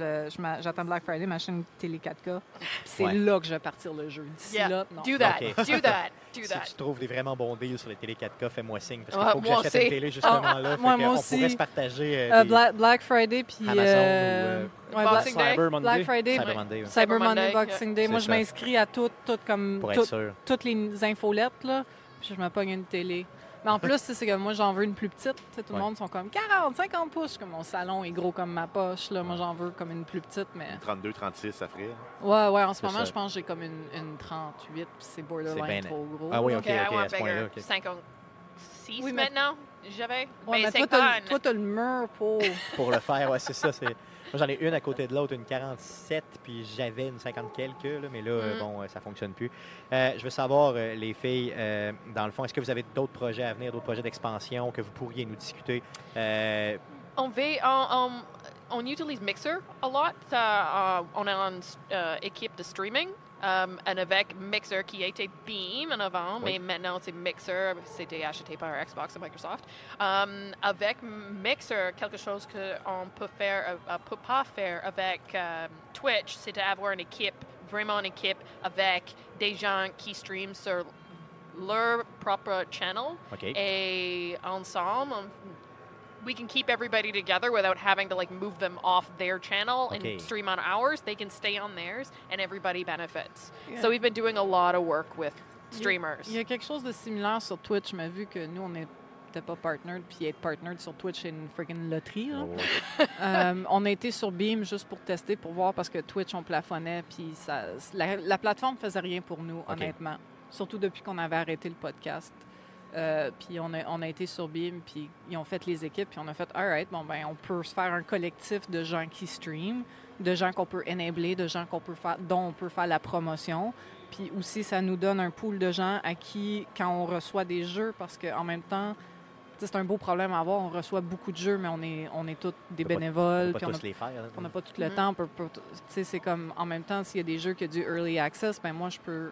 Speaker 2: j'attends Black Friday, ma chaîne télé 4K. Puis c'est
Speaker 1: Ouais.
Speaker 2: là que je vais partir le jeu. D'ici
Speaker 3: Yeah,
Speaker 2: là, non.
Speaker 3: do that, do that, <laughs> do
Speaker 1: Si
Speaker 3: that.
Speaker 1: tu trouves des vraiment bons deals sur les télé 4K, fais-moi signe. Parce qu'il
Speaker 3: Ouais,
Speaker 1: faut que j'achète une télé justement
Speaker 2: Ah,
Speaker 1: là.
Speaker 2: moi, <laughs>
Speaker 1: fait
Speaker 2: moi
Speaker 1: on
Speaker 2: aussi.
Speaker 1: pourrait se partager euh,
Speaker 2: Euh,
Speaker 1: des
Speaker 2: Black, Black Friday, puis.
Speaker 1: Amazon
Speaker 2: euh,
Speaker 1: ou,
Speaker 3: Boxing
Speaker 2: Black.
Speaker 5: Cyber Monday.
Speaker 2: Black Friday,
Speaker 1: Cyber
Speaker 2: mais-
Speaker 1: Monday. ouais,
Speaker 2: Cyber Monday, Boxing Day. Moi, je m'inscris à toutes, toutes comme
Speaker 1: Pour
Speaker 2: toutes-
Speaker 1: être sûr.
Speaker 2: toutes les infolettes, là, puis je me pogne une télé. Mais en plus, tu c'est que moi, j'en veux une plus petite. Tu tout le
Speaker 1: Ouais.
Speaker 2: monde sont comme 40, 50 pouces. Comme mon salon est gros comme ma poche. Là. Moi, j'en veux comme une plus petite, mais...
Speaker 4: 32, 36, ça ferait.
Speaker 2: Ouais, ouais, en ce moment,
Speaker 1: ça.
Speaker 2: je pense que j'ai comme une, une 38, puis c'est borderline
Speaker 1: bien-
Speaker 2: trop gros.
Speaker 1: Ah oui, ok,
Speaker 3: Okay, I
Speaker 1: ok, à ce point-là.
Speaker 3: bigger.
Speaker 1: ok.
Speaker 3: 56
Speaker 2: Oui, mais-
Speaker 3: maintenant, j'avais.
Speaker 2: Ouais, mais
Speaker 3: mais
Speaker 2: toi, t'as,
Speaker 3: 50.
Speaker 2: le- toi, t'as le mur pour... <laughs>
Speaker 1: Pour le faire, ouais, c'est ça. c'est- j'en ai une à côté de l'autre, une 47, puis j'avais une 50 quelques, là, mais là,
Speaker 3: Mm.
Speaker 1: bon, euh, ça fonctionne plus. Euh, je veux savoir, euh, les filles, euh, dans le fond, est-ce que vous avez d'autres projets à venir, d'autres projets d'expansion que vous pourriez nous discuter? Euh,
Speaker 3: On, on, on utilise Mixer a lot. Euh, euh, on est en euh, équipe de streaming. Um, and avec Mixer qui était Beam en avant,
Speaker 1: Oui.
Speaker 3: mais maintenant c'est Mixer, c'était acheté par Xbox et Microsoft. Um, avec Mixer, quelque chose qu'on peut faire, euh, peut pas faire avec euh, Twitch, c'est d'avoir une équipe, vraiment une équipe avec des gens qui streament sur leur propre channel
Speaker 1: OK.
Speaker 3: et ensemble, um, we can keep everybody together without having to like move them off their channel
Speaker 1: Okay.
Speaker 3: and stream on ours. They can stay on theirs, and everybody benefits.
Speaker 2: Yeah.
Speaker 3: So we've been doing a lot of work with streamers.
Speaker 2: Il y a quelque chose de similaire sur Twitch, mais vu que nous, on n'était pas partnered, puis être partnered sur Twitch, c'est une freaking loterie.
Speaker 1: Oh, <laughs> <laughs>
Speaker 2: Euh, on a été sur Beam juste pour tester, pour voir, parce que Twitch, on plafonnait, puis ça, la, la plateforme faisait rien pour nous, honnêtement. Surtout depuis qu'on avait arrêté le podcast. Euh, puis on a, on a été sur Beam, puis ils ont fait les équipes, puis on a fait, all right, bon, ben, on peut se faire un collectif de gens qui streament, de gens qu'on peut enabler, de gens qu'on peut faire, dont on peut faire la promotion. Puis aussi, ça nous donne un pool de gens à qui, quand on reçoit des jeux, parce qu'en même temps, tu sais, c'est un beau problème à avoir, on reçoit beaucoup de jeux, mais on est, on est tous des bénévoles,
Speaker 1: pas
Speaker 2: on a
Speaker 1: tous les faire. hein.
Speaker 2: on n'a pas tout le temps. peut- Tu sais, c'est comme en même temps, s'il y a des jeux qui ont du early access, ben moi, je peux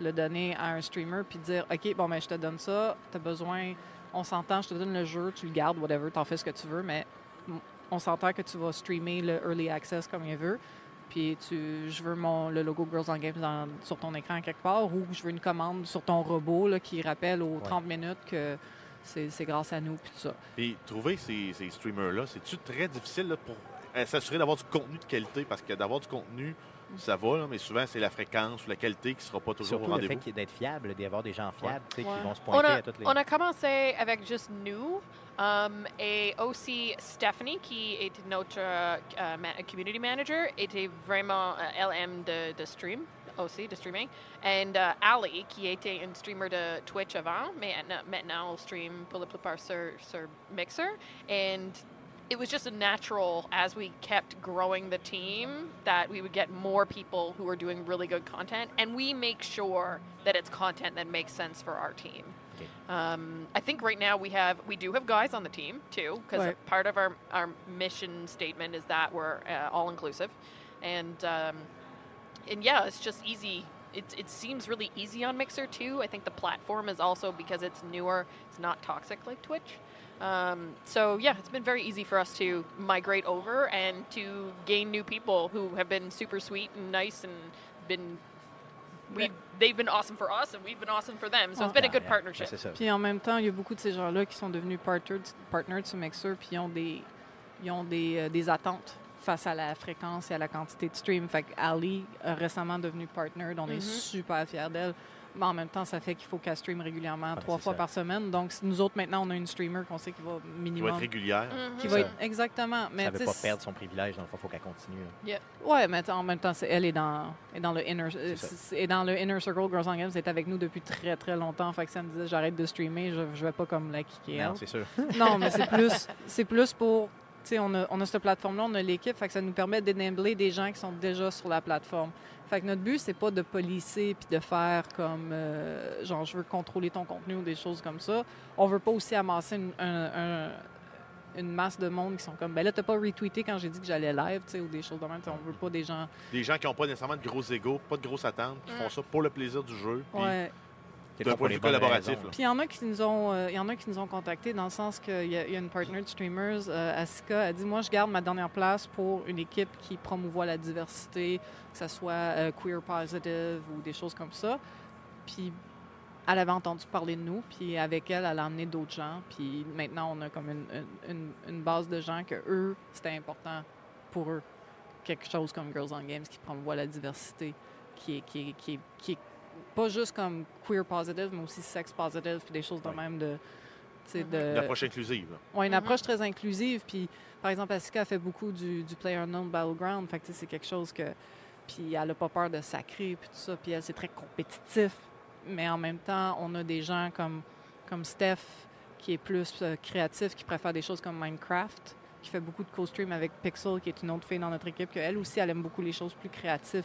Speaker 2: le donner à un streamer puis dire OK, bon, ben je te donne ça, tu as besoin, on s'entend, je te donne le jeu, tu le gardes, whatever, t'en fais ce que tu veux, mais on s'entend que tu vas streamer le early access comme il veut. Puis tu, je veux mon, le logo Girls on Games dans- sur ton écran quelque part ou je veux une commande sur ton robot là, qui rappelle aux 30 minutes que c'est grâce à nous puis tout ça.
Speaker 4: Puis trouver ces, ces streamers-là, c'est-tu très difficile là, pour s'assurer d'avoir du contenu de qualité? Parce que d'avoir du contenu, ça va, là, mais souvent, c'est la fréquence ou la qualité qui ne sera pas toujours au
Speaker 1: Surtout le fait
Speaker 4: rendez-vous.
Speaker 1: d'être fiable, d'avoir des gens fiables tu sais,
Speaker 2: Ouais.
Speaker 1: qui vont se
Speaker 3: On
Speaker 1: pointer
Speaker 3: a,
Speaker 1: à toutes les...
Speaker 3: on a commencé avec juste nous um, et aussi Stephanie, qui est notre euh, euh, ma- community manager, était vraiment, euh, elle aime de, de stream aussi, de streaming. Et uh, Ali, qui était une streamer de Twitch avant, mais maintenant- maintenant on stream pour la plupart sur, sur Mixer. And it was just a natural as we kept growing the team that we would get more people who are doing really good content and we make sure that it's content that makes sense for our team.
Speaker 1: Okay.
Speaker 3: um, i think right now we have we do have guys on the team too because
Speaker 2: Right.
Speaker 3: part of our, our mission statement is that we're uh, all inclusive and um, and yeah it's just easy. It, it seems really easy on mixer too. I think the platform is also because it's newer it's not toxic like twitch um, so yeah, it's been very easy for us to migrate over and to gain new people who have been super sweet and nice and been we they've been awesome for us and we've been awesome for them. So it's been a
Speaker 1: Ah,
Speaker 3: good
Speaker 1: yeah.
Speaker 3: partnership.
Speaker 1: Ça.
Speaker 2: Puis en même temps, il y a beaucoup de ces gens-là qui sont devenus partnered, partnered sur Mixer, puis ils ont des, ils ont des, euh, des attentes face à la fréquence et à la quantité de stream. Fait que Ali est récemment devenue partnered, on est
Speaker 3: Mhm.
Speaker 2: super fiers d'elle. En même temps, ça fait qu'il faut qu'elle stream régulièrement,
Speaker 1: Ah,
Speaker 2: trois fois
Speaker 1: ça.
Speaker 2: par semaine. Donc, si nous autres, maintenant, on a une streamer qu'on sait qui va
Speaker 4: Qui va
Speaker 2: minimum.
Speaker 4: être régulière.
Speaker 2: Qui va être exactement. Mais
Speaker 1: ça ne veut pas perdre son privilège, donc il faut qu'elle continue.
Speaker 2: Ouais, mais en même temps, c'est elle est dans, est dans le inner, euh, est dans le inner circle. Girls on Games est avec nous depuis très très longtemps. Fait que ça me disait j'arrête de streamer, je, je vais pas comme la kicker.
Speaker 1: Non,
Speaker 2: elle.
Speaker 1: c'est sûr. <laughs>
Speaker 2: Non, mais c'est plus, <laughs> c'est plus pour, tu sais, on a, on a cette plateforme-là, on a l'équipe, fait que ça nous permet d'enabler des gens qui sont déjà sur la plateforme. Fait que notre but, c'est pas de policer puis de faire comme, euh, genre, je veux contrôler ton contenu ou des choses comme ça. On veut pas aussi amasser une, un- un- une masse de monde qui sont comme, ben là, t'as pas retweeté quand j'ai dit que j'allais live, tu sais, ou des choses de même. On veut pas des gens.
Speaker 4: Des gens qui n'ont pas nécessairement de gros égaux, pas de grosses attentes, qui font ça pour le plaisir du jeu.
Speaker 2: Ouais.
Speaker 4: D'un point de vue collaboratif.
Speaker 2: Puis il y en a qui nous ont, euh, y en a qui nous ont contactés dans le sens qu'il y, a- il y a une partner de streamers, euh, Asika, a dit moi je garde ma dernière place pour une équipe qui promouvoit la diversité, que ce soit euh, queer positive ou des choses comme ça. Puis elle avait entendu parler de nous, puis avec elle, elle a amené d'autres gens, puis maintenant on a comme une, une- une- une base de gens que eux c'était important pour eux quelque chose comme Girls on Games qui promouvoit la diversité, qui est, qui est- qui est- qui est pas juste comme queer positive, mais aussi sex positive, puis des choses de
Speaker 4: Ouais.
Speaker 2: même de.
Speaker 4: Une approche inclusive.
Speaker 2: Ouais, une
Speaker 3: Mhm.
Speaker 2: approche très inclusive. Puis, par exemple, Asuka a fait beaucoup du, du PlayerUnknown Battleground. Fait que, c'est quelque chose que. Puis, elle n'a pas peur de sacrer, puis tout ça. Puis, elle, c'est très compétitif. Mais en même temps, on a des gens comme, comme Steph, qui est plus euh, créatif, qui préfère des choses comme Minecraft, qui fait beaucoup de co-stream avec Pixel, qui est une autre fille dans notre équipe, qu'elle aussi, elle aime beaucoup les choses plus créatives,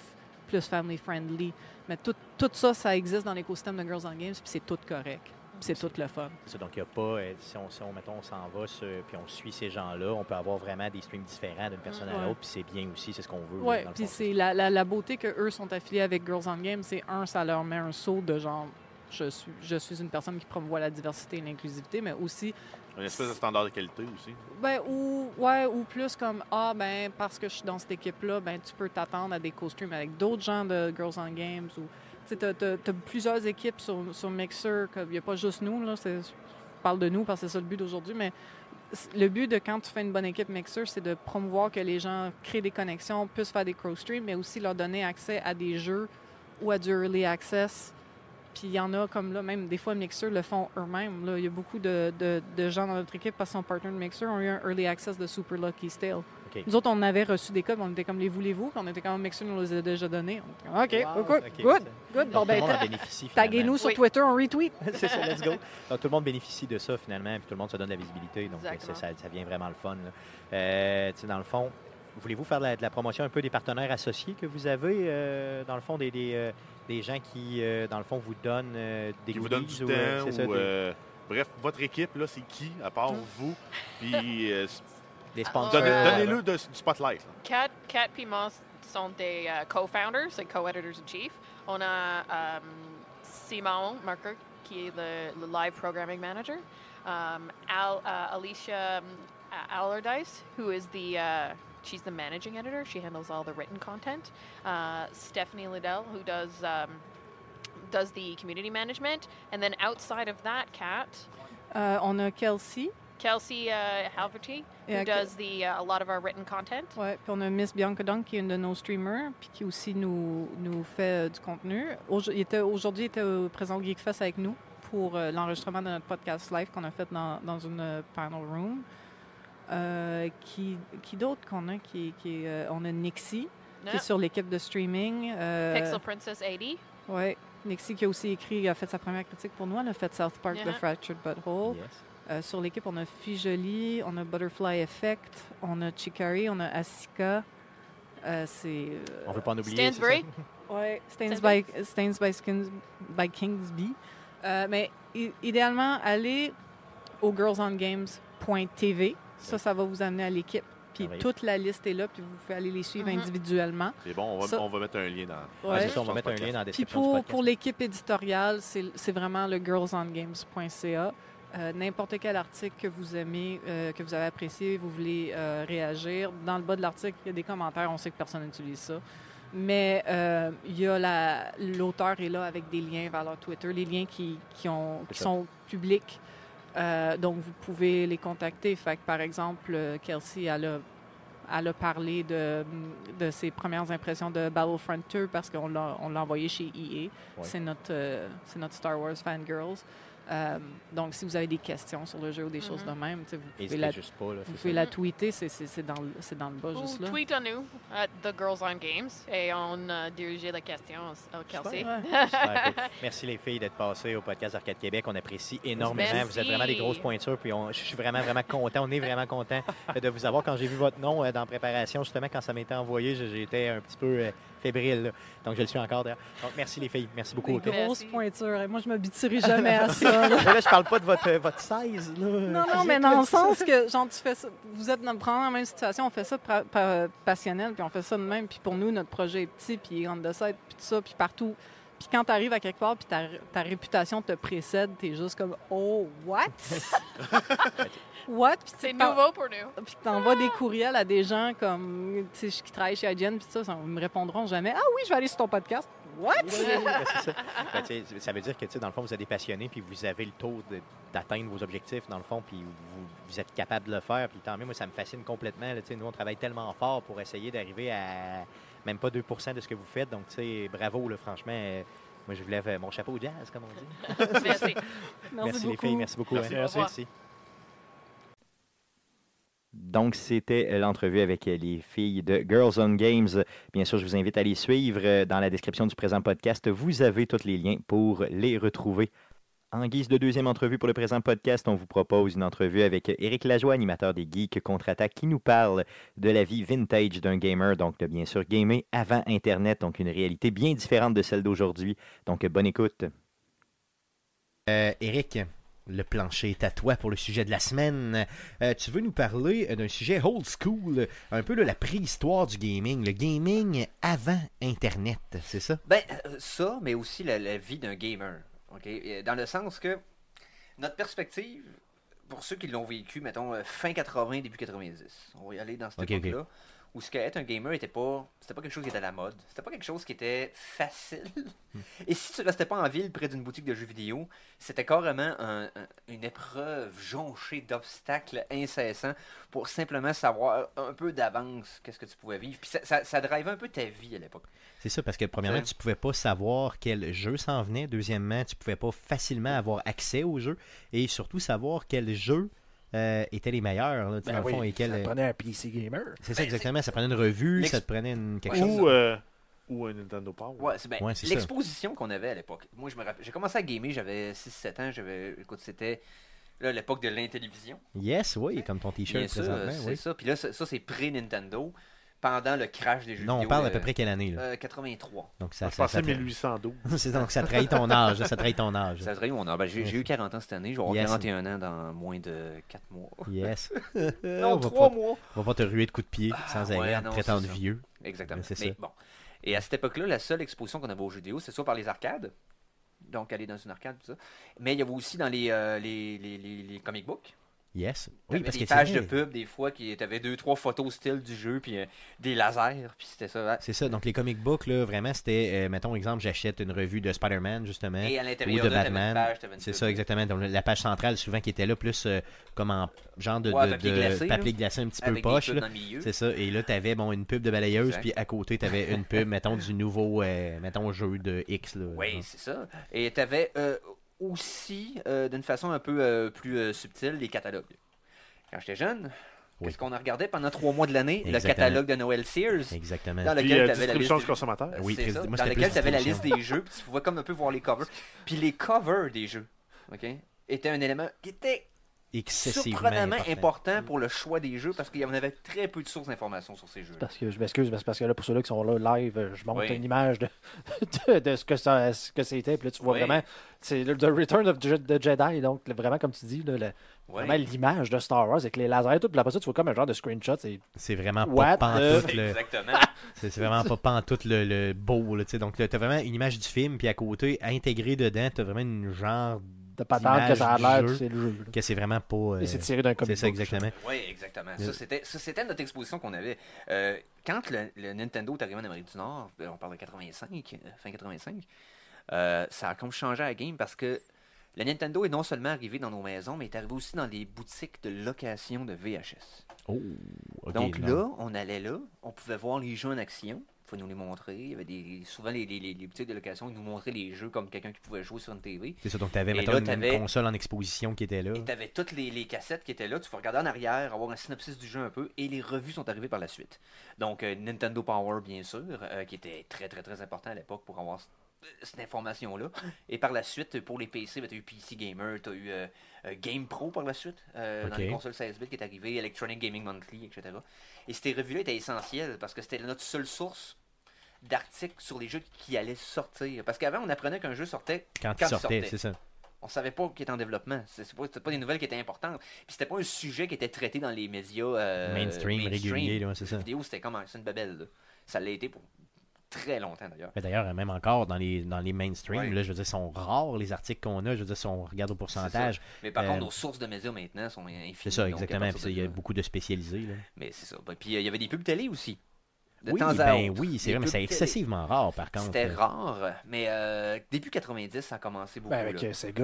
Speaker 2: plus family-friendly. Mais tout, tout ça, ça existe dans l'écosystème de Girls on Games, puis c'est tout correct. C'est tout le fun.
Speaker 1: Ça, donc, il n'y a pas, euh, si on, si on, mettons, on s'en va sur- puis on suit ces gens-là, on peut avoir vraiment des streams différents d'une personne à
Speaker 2: Ouais.
Speaker 1: l'autre, puis c'est bien aussi, c'est ce qu'on veut.
Speaker 2: Oui, puis c'est la, la, la beauté que eux sont affiliés avec Girls on Games, c'est un, ça leur met un saut de genre, je suis, je suis une personne qui promouvoit la diversité et l'inclusivité, mais aussi
Speaker 4: Une espèce de standard de qualité aussi.
Speaker 2: Ben, ou, ou plus comme, ah, ben, parce que je suis dans cette équipe-là, ben, tu peux t'attendre à des co-streams avec d'autres gens de Girls on Games. Ou, tu t'as plusieurs équipes sur, sur Mixer, il n'y a pas juste nous, là. Je parle de nous parce que c'est ça le but d'aujourd'hui, mais le but de quand tu fais une bonne équipe Mixer, c'est de promouvoir que les gens créent des connexions, puissent faire des co-streams, mais aussi leur donner accès à des jeux ou à du early access. Puis il y en a comme là, même des fois, Mixer le font eux-mêmes. là. Il y a beaucoup de, de- de gens dans notre équipe, parce qu'ils sont partner de Mixer, ont eu un early access de Super Lucky Tale.
Speaker 1: OK.
Speaker 2: Nous autres, on avait reçu des codes, on était comme les voulez-vous, puis on était comme Mixer nous les a déjà donnés. On était comme, OK,
Speaker 1: Wow,
Speaker 2: good,
Speaker 1: OK,
Speaker 2: good,
Speaker 1: c'est-
Speaker 2: good.
Speaker 1: Donc,
Speaker 2: Bon,
Speaker 1: tout
Speaker 2: ben,
Speaker 1: le monde en
Speaker 2: ta-
Speaker 1: bénéficie.
Speaker 2: taguez-nous sur
Speaker 3: Oui.
Speaker 2: Twitter, on retweet. <laughs>
Speaker 1: c'est ça, let's go. Donc, tout le monde bénéficie de ça, finalement, puis tout le monde se donne de la visibilité. Donc, euh, ça, ça devient vraiment le fun. Euh, tu sais, dans le fond, voulez-vous faire de la, de la promotion un peu des partenaires associés que vous avez, euh, dans le fond, des, des, euh, des gens qui, euh, dans le fond, vous donnent euh, des
Speaker 4: Qui vous donne
Speaker 1: goodies
Speaker 4: du
Speaker 1: ou, euh,
Speaker 4: temps.
Speaker 1: c'est ça,
Speaker 4: ou,
Speaker 1: des,
Speaker 4: bref, votre équipe, là, c'est qui, à part vous? Puis euh,
Speaker 1: des sponsors.
Speaker 4: donnez-
Speaker 3: Euh,
Speaker 4: donnez-le de- du spotlight. là.
Speaker 3: Kat, Kat puis moi sont des co-founders, c'est co-editors-in-chief. On a euh, Simon Marker, qui est le, le live programming manager. Um, Al, uh, Alicia um, Allardyce, who is the uh, she's the managing editor. She handles all the written content. Uh, Stephanie Liddell, who does um, does the community management, and then outside of that, Kat,
Speaker 2: Euh, on a Kelsey.
Speaker 3: Kelsey uh, Halverty, who
Speaker 2: Yeah,
Speaker 3: does the uh, a lot of our written content.
Speaker 2: Ouais, puis on a Miss Bianca Dunk qui est une de nos streamers, puis qui aussi nous, nous fait euh, du contenu. Aujo- il était- Aujourd'hui, il était présent au Geekfest avec nous pour euh, l'enregistrement de notre podcast live qu'on a fait dans, dans une euh, panel room. Euh, qui qui d'autre qu'on a qui, euh, On a Nixie, qui est sur l'équipe de streaming. euh,
Speaker 3: Pixel Princess 80.
Speaker 2: ouais, Nixie qui a aussi écrit, a fait sa première critique pour nous. Elle a fait South Park, The
Speaker 3: Yeah.
Speaker 2: Fractured Butthole.
Speaker 1: Yes.
Speaker 2: Euh, sur l'équipe, on a Fijoli, on a Butterfly Effect, on a Chikari, on a Asika. Euh, c'est. euh,
Speaker 1: On ne veut pas en oublier.
Speaker 3: Stansbury. <laughs>
Speaker 2: Ouais, Stains by, Stains by, Skins- by Kingsby. Euh, mais idéalement, allez au girlsongames.tv. Ça, ça va vous amener à l'équipe. Puis toute la liste est là, puis vous pouvez aller les suivre
Speaker 3: Mhm.
Speaker 2: individuellement.
Speaker 4: C'est bon, on va,
Speaker 2: Ça-
Speaker 4: on va mettre un lien dans.
Speaker 1: Ouais, ça, on va mettre un lien dans la
Speaker 2: Puis pour, pour l'équipe éditoriale, c'est c'est vraiment le girlsongames.ca. Euh, N'importe quel article que vous aimez, euh, que vous avez apprécié, vous voulez euh, réagir. Dans le bas de l'article, il y a des commentaires. On sait que personne n'utilise ça. Mais euh, il y a la- l'auteur est là avec des liens vers leur Twitter, les liens qui, qui, ont, qui sont publics. Euh, donc, vous pouvez les contacter. Fait que, par exemple, euh, Kelsey, elle a, elle a parlé de, de ses premières impressions de Battlefront 2 parce qu'on l'a on l'a envoyé chez EA. C'est notre, euh, c'est notre Star Wars Fangirls. Euh, donc, si vous avez des questions sur le jeu ou des choses de même, vous pouvez, la,
Speaker 1: juste pas. Là,
Speaker 2: vous
Speaker 1: c'est
Speaker 2: pouvez
Speaker 1: ça.
Speaker 2: la tweeter. C'est- dans, le- c'est dans le bas,
Speaker 3: Ou
Speaker 2: juste là.
Speaker 3: tweet à nous, at The Girls on Games, et on a dirigé la question à Kelsey.
Speaker 1: Super. <laughs> Merci les filles d'être passées au podcast Arcade Québec. On apprécie énormément.
Speaker 3: Merci.
Speaker 1: Vous êtes vraiment des grosses pointures. Puis on- je suis vraiment, vraiment content. On est vraiment content de vous avoir. Quand j'ai vu votre nom euh, dans la préparation, justement, quand ça m'était envoyé, j'ai- j'étais un petit peu euh, fébrile. là. Donc je le suis encore d'ailleurs. Donc merci les filles. Merci beaucoup.
Speaker 2: Des grosses pointures. Moi, je m'habituerai <laughs> jamais à ça. là.
Speaker 1: Là, je parle pas de votre, euh, votre size. Là,
Speaker 2: Non, non, mais dans le sens que, genre, tu fais ça, vous êtes dans, la même situation, on fait ça pra- pa- passionnel, puis on fait ça de même, puis pour nous, notre projet est petit, puis il est on side, puis tout ça, puis partout. Puis quand tu arrives à quelque part, puis ta, ta réputation te précède, tu es juste comme « Oh, what? <laughs> what? » Puis tu
Speaker 3: C'est nouveau pour nous.
Speaker 2: Puis t'envoies des courriels à des gens comme, tu sais, qui travaillent chez IGN, puis ça, ça, ils me répondront jamais « Ah oui, je vais aller sur ton podcast. » What?
Speaker 1: Oui, ben, ça. Ben, tu veut dire que, tu sais, dans le fond, vous êtes des passionnés, puis vous avez le taux d'atteindre vos objectifs, dans le fond, puis vous, vous êtes capable de le faire. Puis tant mieux, moi, ça me fascine complètement. là, tu sais, nous, on travaille tellement fort pour essayer d'arriver à même pas 2 de ce que vous faites. Donc, tu sais, bravo, là, franchement. euh, moi, je vous lève mon chapeau au jazz, comme on dit. <laughs>
Speaker 3: Merci.
Speaker 2: Merci,
Speaker 1: les filles, merci beaucoup.
Speaker 4: Merci.
Speaker 1: hein. Merci. Donc, c'était l'entrevue avec les filles de Girls on Games. Bien sûr, je vous invite à les suivre. Dans la description du présent podcast, vous avez tous les liens pour les retrouver. En guise de deuxième entrevue pour le présent podcast, on vous propose une entrevue avec Éric Lajoie, animateur des Geeks Contre-Attaque, qui nous parle de la vie vintage d'un gamer, donc de bien sûr gamer avant Internet, donc une réalité bien différente de celle d'aujourd'hui. Donc bonne écoute.
Speaker 6: Euh, Eric, le plancher est à toi pour le sujet de la semaine. Euh, tu veux nous parler d'un sujet old school, un peu de la préhistoire du gaming, le gaming avant Internet, c'est ça?
Speaker 7: Ben, euh, ça, mais aussi la, la vie d'un gamer. Dans le sens que notre perspective, pour ceux qui l'ont vécu, mettons, euh, fin 80, début 90, on va y aller dans cette
Speaker 6: Ok, ok.
Speaker 7: époque-là, où ce qu'être un gamer était pas, c'était pas quelque chose qui était à la mode, c'était pas quelque chose qui était facile.
Speaker 6: Hmm.
Speaker 7: Et si tu restais pas en ville près d'une boutique de jeux vidéo, c'était carrément un- un- une épreuve jonchée d'obstacles incessants pour simplement savoir un peu d'avance qu'est-ce que tu pouvais vivre. Puis ça, ça, ça drivait un peu ta vie à l'époque.
Speaker 6: C'est ça, parce que premièrement, tu pouvais pas savoir quel jeu s'en venait. Deuxièmement, tu pouvais pas facilement avoir accès au jeu. Et surtout savoir quels jeux euh, étaient les meilleurs, là,
Speaker 5: Ben
Speaker 6: dans le fond, et quel-
Speaker 5: ça prenait un PC gamer.
Speaker 6: C'est ça
Speaker 7: Ben,
Speaker 6: exactement, ça prenait une revue, ça te prenait une, quelque
Speaker 7: Ouais,
Speaker 6: chose.
Speaker 4: Ou, euh, ou un Nintendo Power.
Speaker 7: Ouais, c'est ben,
Speaker 6: Ouais,
Speaker 7: l'exposition qu'on avait à l'époque. Moi, je me rappelle, j'ai commencé à gamer, j'avais 6-7 ans, j'avais, écoute, c'était là, l'époque de l'intélévision.
Speaker 6: Yes, oui, comme ton t-shirt présentement,
Speaker 7: c'est
Speaker 6: oui.
Speaker 7: ça. Puis là, ça, ça, c'est pré-Nintendo, pendant le crash des jeux
Speaker 6: Non, on
Speaker 7: vidéo.
Speaker 6: parle à
Speaker 7: euh,
Speaker 6: peu près quelle année, là?
Speaker 7: euh, 83.
Speaker 6: Donc ça,
Speaker 4: je
Speaker 6: ça,
Speaker 4: pensais
Speaker 6: ça, tra- <laughs>
Speaker 4: 1812.
Speaker 6: c'est donc ça trahit ton âge, ça trahit ton âge.
Speaker 7: Ça serait où on a? Ben, j'ai, j'ai eu 40 ans cette année, je vais avoir
Speaker 6: Yes.
Speaker 7: 41 ans dans moins de 4 mois.
Speaker 6: Yes. <laughs>
Speaker 7: Non, <laughs>
Speaker 6: on, va
Speaker 7: 3
Speaker 6: pas,
Speaker 7: mois.
Speaker 6: on va pas te ruer de coups de pied sans
Speaker 7: Ah, ouais,
Speaker 6: arrêt,
Speaker 7: non,
Speaker 6: de
Speaker 7: ça.
Speaker 6: vieux.
Speaker 7: Exactement.
Speaker 6: C'est
Speaker 7: Mais
Speaker 6: ça.
Speaker 7: bon. Et à cette époque-là, la seule exposition qu'on avait aux jeux vidéo, c'est soit par les arcades. Donc, aller dans une arcade, tout ça. Mais il y avait aussi dans les, euh, les, les, les, les comic books.
Speaker 6: Yes. Oui,
Speaker 7: T'avais
Speaker 6: parce
Speaker 7: des
Speaker 6: que
Speaker 7: pages de pub des fois qui t'avais deux trois photos style du jeu puis euh, des lasers puis c'était ça. ouais.
Speaker 6: C'est ça, donc les comic books, là, vraiment, c'était, euh, mettons, exemple, j'achète une revue de Spider-Man, justement.
Speaker 7: Et à
Speaker 6: ou
Speaker 7: l'intérieur
Speaker 6: de
Speaker 7: t'avais
Speaker 6: Batman.
Speaker 7: t'avais
Speaker 6: C'est ça, exactement. Donc, la page centrale, souvent, qui était là, plus euh, comme en genre de,
Speaker 7: Ouais,
Speaker 6: de-
Speaker 7: papier
Speaker 6: de
Speaker 7: glacé, là.
Speaker 6: papier glacé un petit peu
Speaker 7: Avec
Speaker 6: poche. C'est ça. Et là, tu avais bon, une pub de balayeuse, puis à côté, tu avais une pub, mettons, du nouveau, euh, mettons, jeu de X. Là,
Speaker 7: Oui, c'est ça. Et t'avais euh, aussi, euh, d'une façon un peu euh, plus euh, subtile, les catalogues. Quand j'étais jeune,
Speaker 6: Oui.
Speaker 7: qu'est-ce qu'on a regardé pendant trois mois de l'année? Le catalogue de Noël Sears.
Speaker 6: Exactement.
Speaker 7: Dans lequel
Speaker 4: euh,
Speaker 7: t'avais la liste. des-
Speaker 4: consommateur.
Speaker 6: Oui,
Speaker 7: c'est
Speaker 6: très-
Speaker 7: ça,
Speaker 6: moi,
Speaker 7: dans lequel tu avais la liste des jeux, puis tu pouvais comme un peu voir les covers. Puis les covers des jeux, ok, étaient un élément qui était
Speaker 6: Excessivement
Speaker 7: surprenamment
Speaker 6: important.
Speaker 7: important. pour le choix des jeux parce qu'il y en avait très peu de sources d'informations sur ces jeux.
Speaker 5: Parce que je m'excuse, parce que là, pour ceux-là qui sont là live, je montre
Speaker 7: Oui.
Speaker 5: une image de, <laughs> de, de ce que ça ce que c'était. Puis là, tu vois
Speaker 7: Oui.
Speaker 5: vraiment, c'est le The Return of the Jedi. Donc, vraiment, comme tu dis, là, le- vraiment l'image de Star Wars avec les lasers et tout. Puis après ça, tu vois comme un genre de screenshot. C'est
Speaker 6: C'est vraiment pas pantoute le...
Speaker 7: Exactement. <laughs>
Speaker 6: C'est vraiment pas pantoute le, le beau, là, tu sais. Donc, là, t'as vraiment une image du film, puis à côté, intégré dedans, t'as vraiment une genre
Speaker 5: de patente que ça a l'air, c'est le jeu. là.
Speaker 6: que c'est vraiment pas... euh,
Speaker 5: Et c'est tiré d'un comic
Speaker 6: C'est ça, exactement.
Speaker 7: Oui, exactement.
Speaker 6: Yeah.
Speaker 7: Ça, c'était, notre exposition qu'on avait. Euh, quand le, le Nintendo est arrivé en Amérique du Nord, euh, on parle de 85, euh, fin 85, euh, ça a comme changé la game parce que le Nintendo est non seulement arrivé dans nos maisons, mais est arrivé aussi dans les boutiques de location de VHS.
Speaker 6: Oh, ok,
Speaker 7: Donc
Speaker 6: non.
Speaker 7: là, on allait là, on pouvait voir les jeux en action. Faut nous les montrer. Il y avait des, souvent les, les- les- les boutiques de location ils nous montraient les jeux comme quelqu'un qui pouvait jouer sur une TV.
Speaker 6: C'est ça, donc
Speaker 7: Et
Speaker 6: mettons,
Speaker 7: là,
Speaker 6: une, console en exposition qui était là.
Speaker 7: Et tu avais toutes les, les cassettes qui étaient là. Tu peux regarder en arrière, avoir un synopsis du jeu un peu. Et les revues sont arrivées par la suite. Donc, euh, Nintendo Power, bien sûr, euh, qui était très, très, très important à l'époque pour avoir cette information-là. Et par la suite, pour les PC, tu as eu PC Gamer, tu as eu euh, euh, Game Pro par la suite, euh, dans
Speaker 6: Ok.
Speaker 7: les consoles 16 bits qui est arrivé, Electronic Gaming Monthly, etc. Et ces revues-là étaient essentielles parce que c'était notre seule source d'articles sur les jeux qui allaient sortir. Parce qu'avant, on apprenait qu'un jeu sortait
Speaker 6: Quand,
Speaker 7: quand
Speaker 6: il sortait,
Speaker 7: sortait.
Speaker 6: c'est ça.
Speaker 7: on savait pas qu'il était en développement. C'est pas, c'était pas des nouvelles qui étaient importantes. Puis c'était pas un sujet qui était traité dans les médias euh,
Speaker 6: mainstream, régulier, là, c'est ça.
Speaker 7: Vidéo, c'était comme une babelle. là. Ça l'a été pour très longtemps d'ailleurs.
Speaker 6: D'ailleurs, même encore dans les, dans les mainstream,
Speaker 7: Ouais.
Speaker 6: là, je veux dire, sont rares les articles qu'on a. Je veux dire, si on regarde au pourcentage,
Speaker 7: Mais par
Speaker 6: Euh,
Speaker 7: contre, nos sources de médias maintenant sont infinies.
Speaker 6: c'est ça, exactement. Puis il y a beaucoup de spécialisés. Là.
Speaker 7: Mais c'est ça. Puis euh, il y avait des pubs télé aussi. De
Speaker 6: oui,
Speaker 7: temps à
Speaker 6: ben
Speaker 7: autre.
Speaker 6: oui, c'est vrai, mais c'est excessivement rare, par contre.
Speaker 7: C'était
Speaker 6: là.
Speaker 7: rare, mais euh, début 90, ça a commencé beaucoup.
Speaker 5: Ben, avec
Speaker 7: là.
Speaker 5: euh, Sega,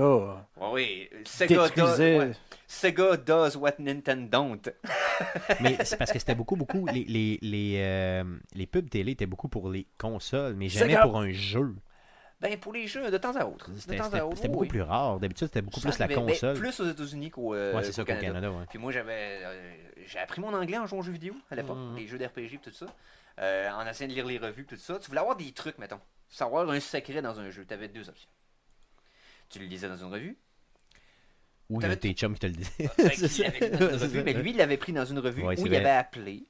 Speaker 7: Ouais, oui, Sega does,
Speaker 5: détruisait.
Speaker 7: ouais. Sega does what Nintendo don't. <laughs>
Speaker 6: Mais c'est parce que c'était beaucoup, beaucoup. Les, les, les, euh, les pubs télé étaient beaucoup pour les consoles, mais jamais
Speaker 5: Sega.
Speaker 6: pour un jeu.
Speaker 7: Ben, pour les jeux, de temps à autre.
Speaker 6: C'était
Speaker 7: oui,
Speaker 6: beaucoup plus rare. D'habitude, c'était beaucoup
Speaker 7: Ça
Speaker 6: plus la
Speaker 7: ben,
Speaker 6: console.
Speaker 7: plus aux États-Unis qu'au euh,
Speaker 6: ouais, Canada. ouais.
Speaker 7: Puis moi, j'avais euh, j'ai appris mon anglais en jouant aux jeux vidéo à l'époque,
Speaker 6: Mhm.
Speaker 7: les jeux d'RPG et tout ça. Euh, en essayant de lire les revues tout ça. Tu voulais avoir des trucs, mettons. Savoir un secret dans un jeu. Tu avais deux options. Tu le lisais dans une revue.
Speaker 6: Ou il y a tes chums qui te le disaient. <laughs> Ça.
Speaker 7: revue, mais lui, il l'avait pris dans une revue
Speaker 6: Ouais,
Speaker 7: où il avait appelé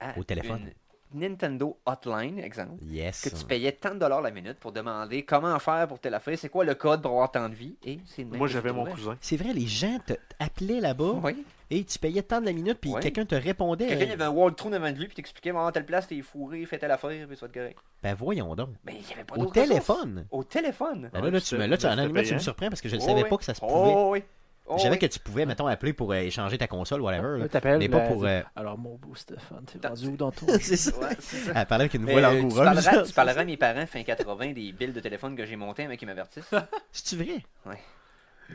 Speaker 7: à
Speaker 6: Au téléphone.
Speaker 7: une Nintendo Hotline, exemple,
Speaker 6: Yes.
Speaker 7: que tu payais tant de dollars la minute pour demander comment faire pour telle affaire, c'est quoi le code pour avoir tant de vie, et c'est
Speaker 4: Moi, j'avais mon cousin.
Speaker 6: C'est vrai, les gens te appelaient là-bas
Speaker 7: Oui.
Speaker 6: et tu payais tant de la minute, puis quelqu'un te répondait.
Speaker 7: Quelqu'un il avait un walkthrough devant lui, puis t'expliquait, bon, telle place, t'es fourré, fais telle affaire, puis ça être correct.
Speaker 6: Ben voyons donc.
Speaker 7: Mais il n'y avait pas
Speaker 6: Au téléphone.
Speaker 7: Au téléphone.
Speaker 6: Ben là, là, tu me, là, tu, en animal, tu me surprends parce que je ne
Speaker 7: Oh,
Speaker 6: savais
Speaker 7: oui.
Speaker 6: pas que ça se pouvait.
Speaker 7: Oh, oui. Oh,
Speaker 6: je savais
Speaker 7: oui.
Speaker 6: que tu pouvais, mettons, appeler pour euh, échanger ta console, whatever. là.
Speaker 5: Là, t'appelles,
Speaker 6: Mais pas
Speaker 5: là,
Speaker 6: pour. euh,
Speaker 5: Alors, mon beau Stéphane, t'es rendu où dans ton. <laughs>
Speaker 6: c'est ça.
Speaker 7: Ouais, c'est ça.
Speaker 6: Elle parlait avec une voix
Speaker 7: euh, tu, parleras, <laughs> tu parleras à mes parents fin 80 des billes de téléphone que j'ai montés, mais qui m'avertissent. <laughs>
Speaker 6: C'est-tu vrai?
Speaker 7: Ouais.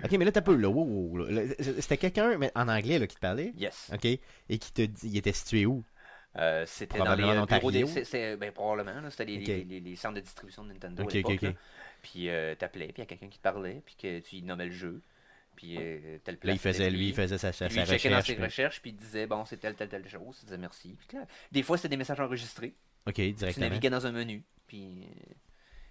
Speaker 6: Ok, mais là, t'as peu, là. wow, wow, là. C'était quelqu'un, mais en anglais, là, qui te parlait?
Speaker 7: Yes.
Speaker 6: Ok. Et qui te dit, il était situé où?
Speaker 7: Euh, c'était dans les euh, bureaux des... Ben, probablement, là, c'était les,
Speaker 6: Ok.
Speaker 7: les, les- les centres de distribution de Nintendo
Speaker 6: Ok,
Speaker 7: à
Speaker 6: ok,
Speaker 7: l'époque. Puis euh, t'appelais, puis il y a quelqu'un qui te parlait, puis que tu nommais le jeu. Puis euh, telle place.
Speaker 6: Là, il faisait, lui, il faisait sa, sa,
Speaker 7: il checkait dans
Speaker 6: recherche.
Speaker 7: ses
Speaker 6: puis-
Speaker 7: recherches, puis il disait, bon, c'est telle, telle, telle chose. Il disait merci. Puis clair. Des fois, c'était des messages enregistrés.
Speaker 6: Ok,
Speaker 7: Tu
Speaker 6: directement.
Speaker 7: naviguais dans un menu, puis... euh,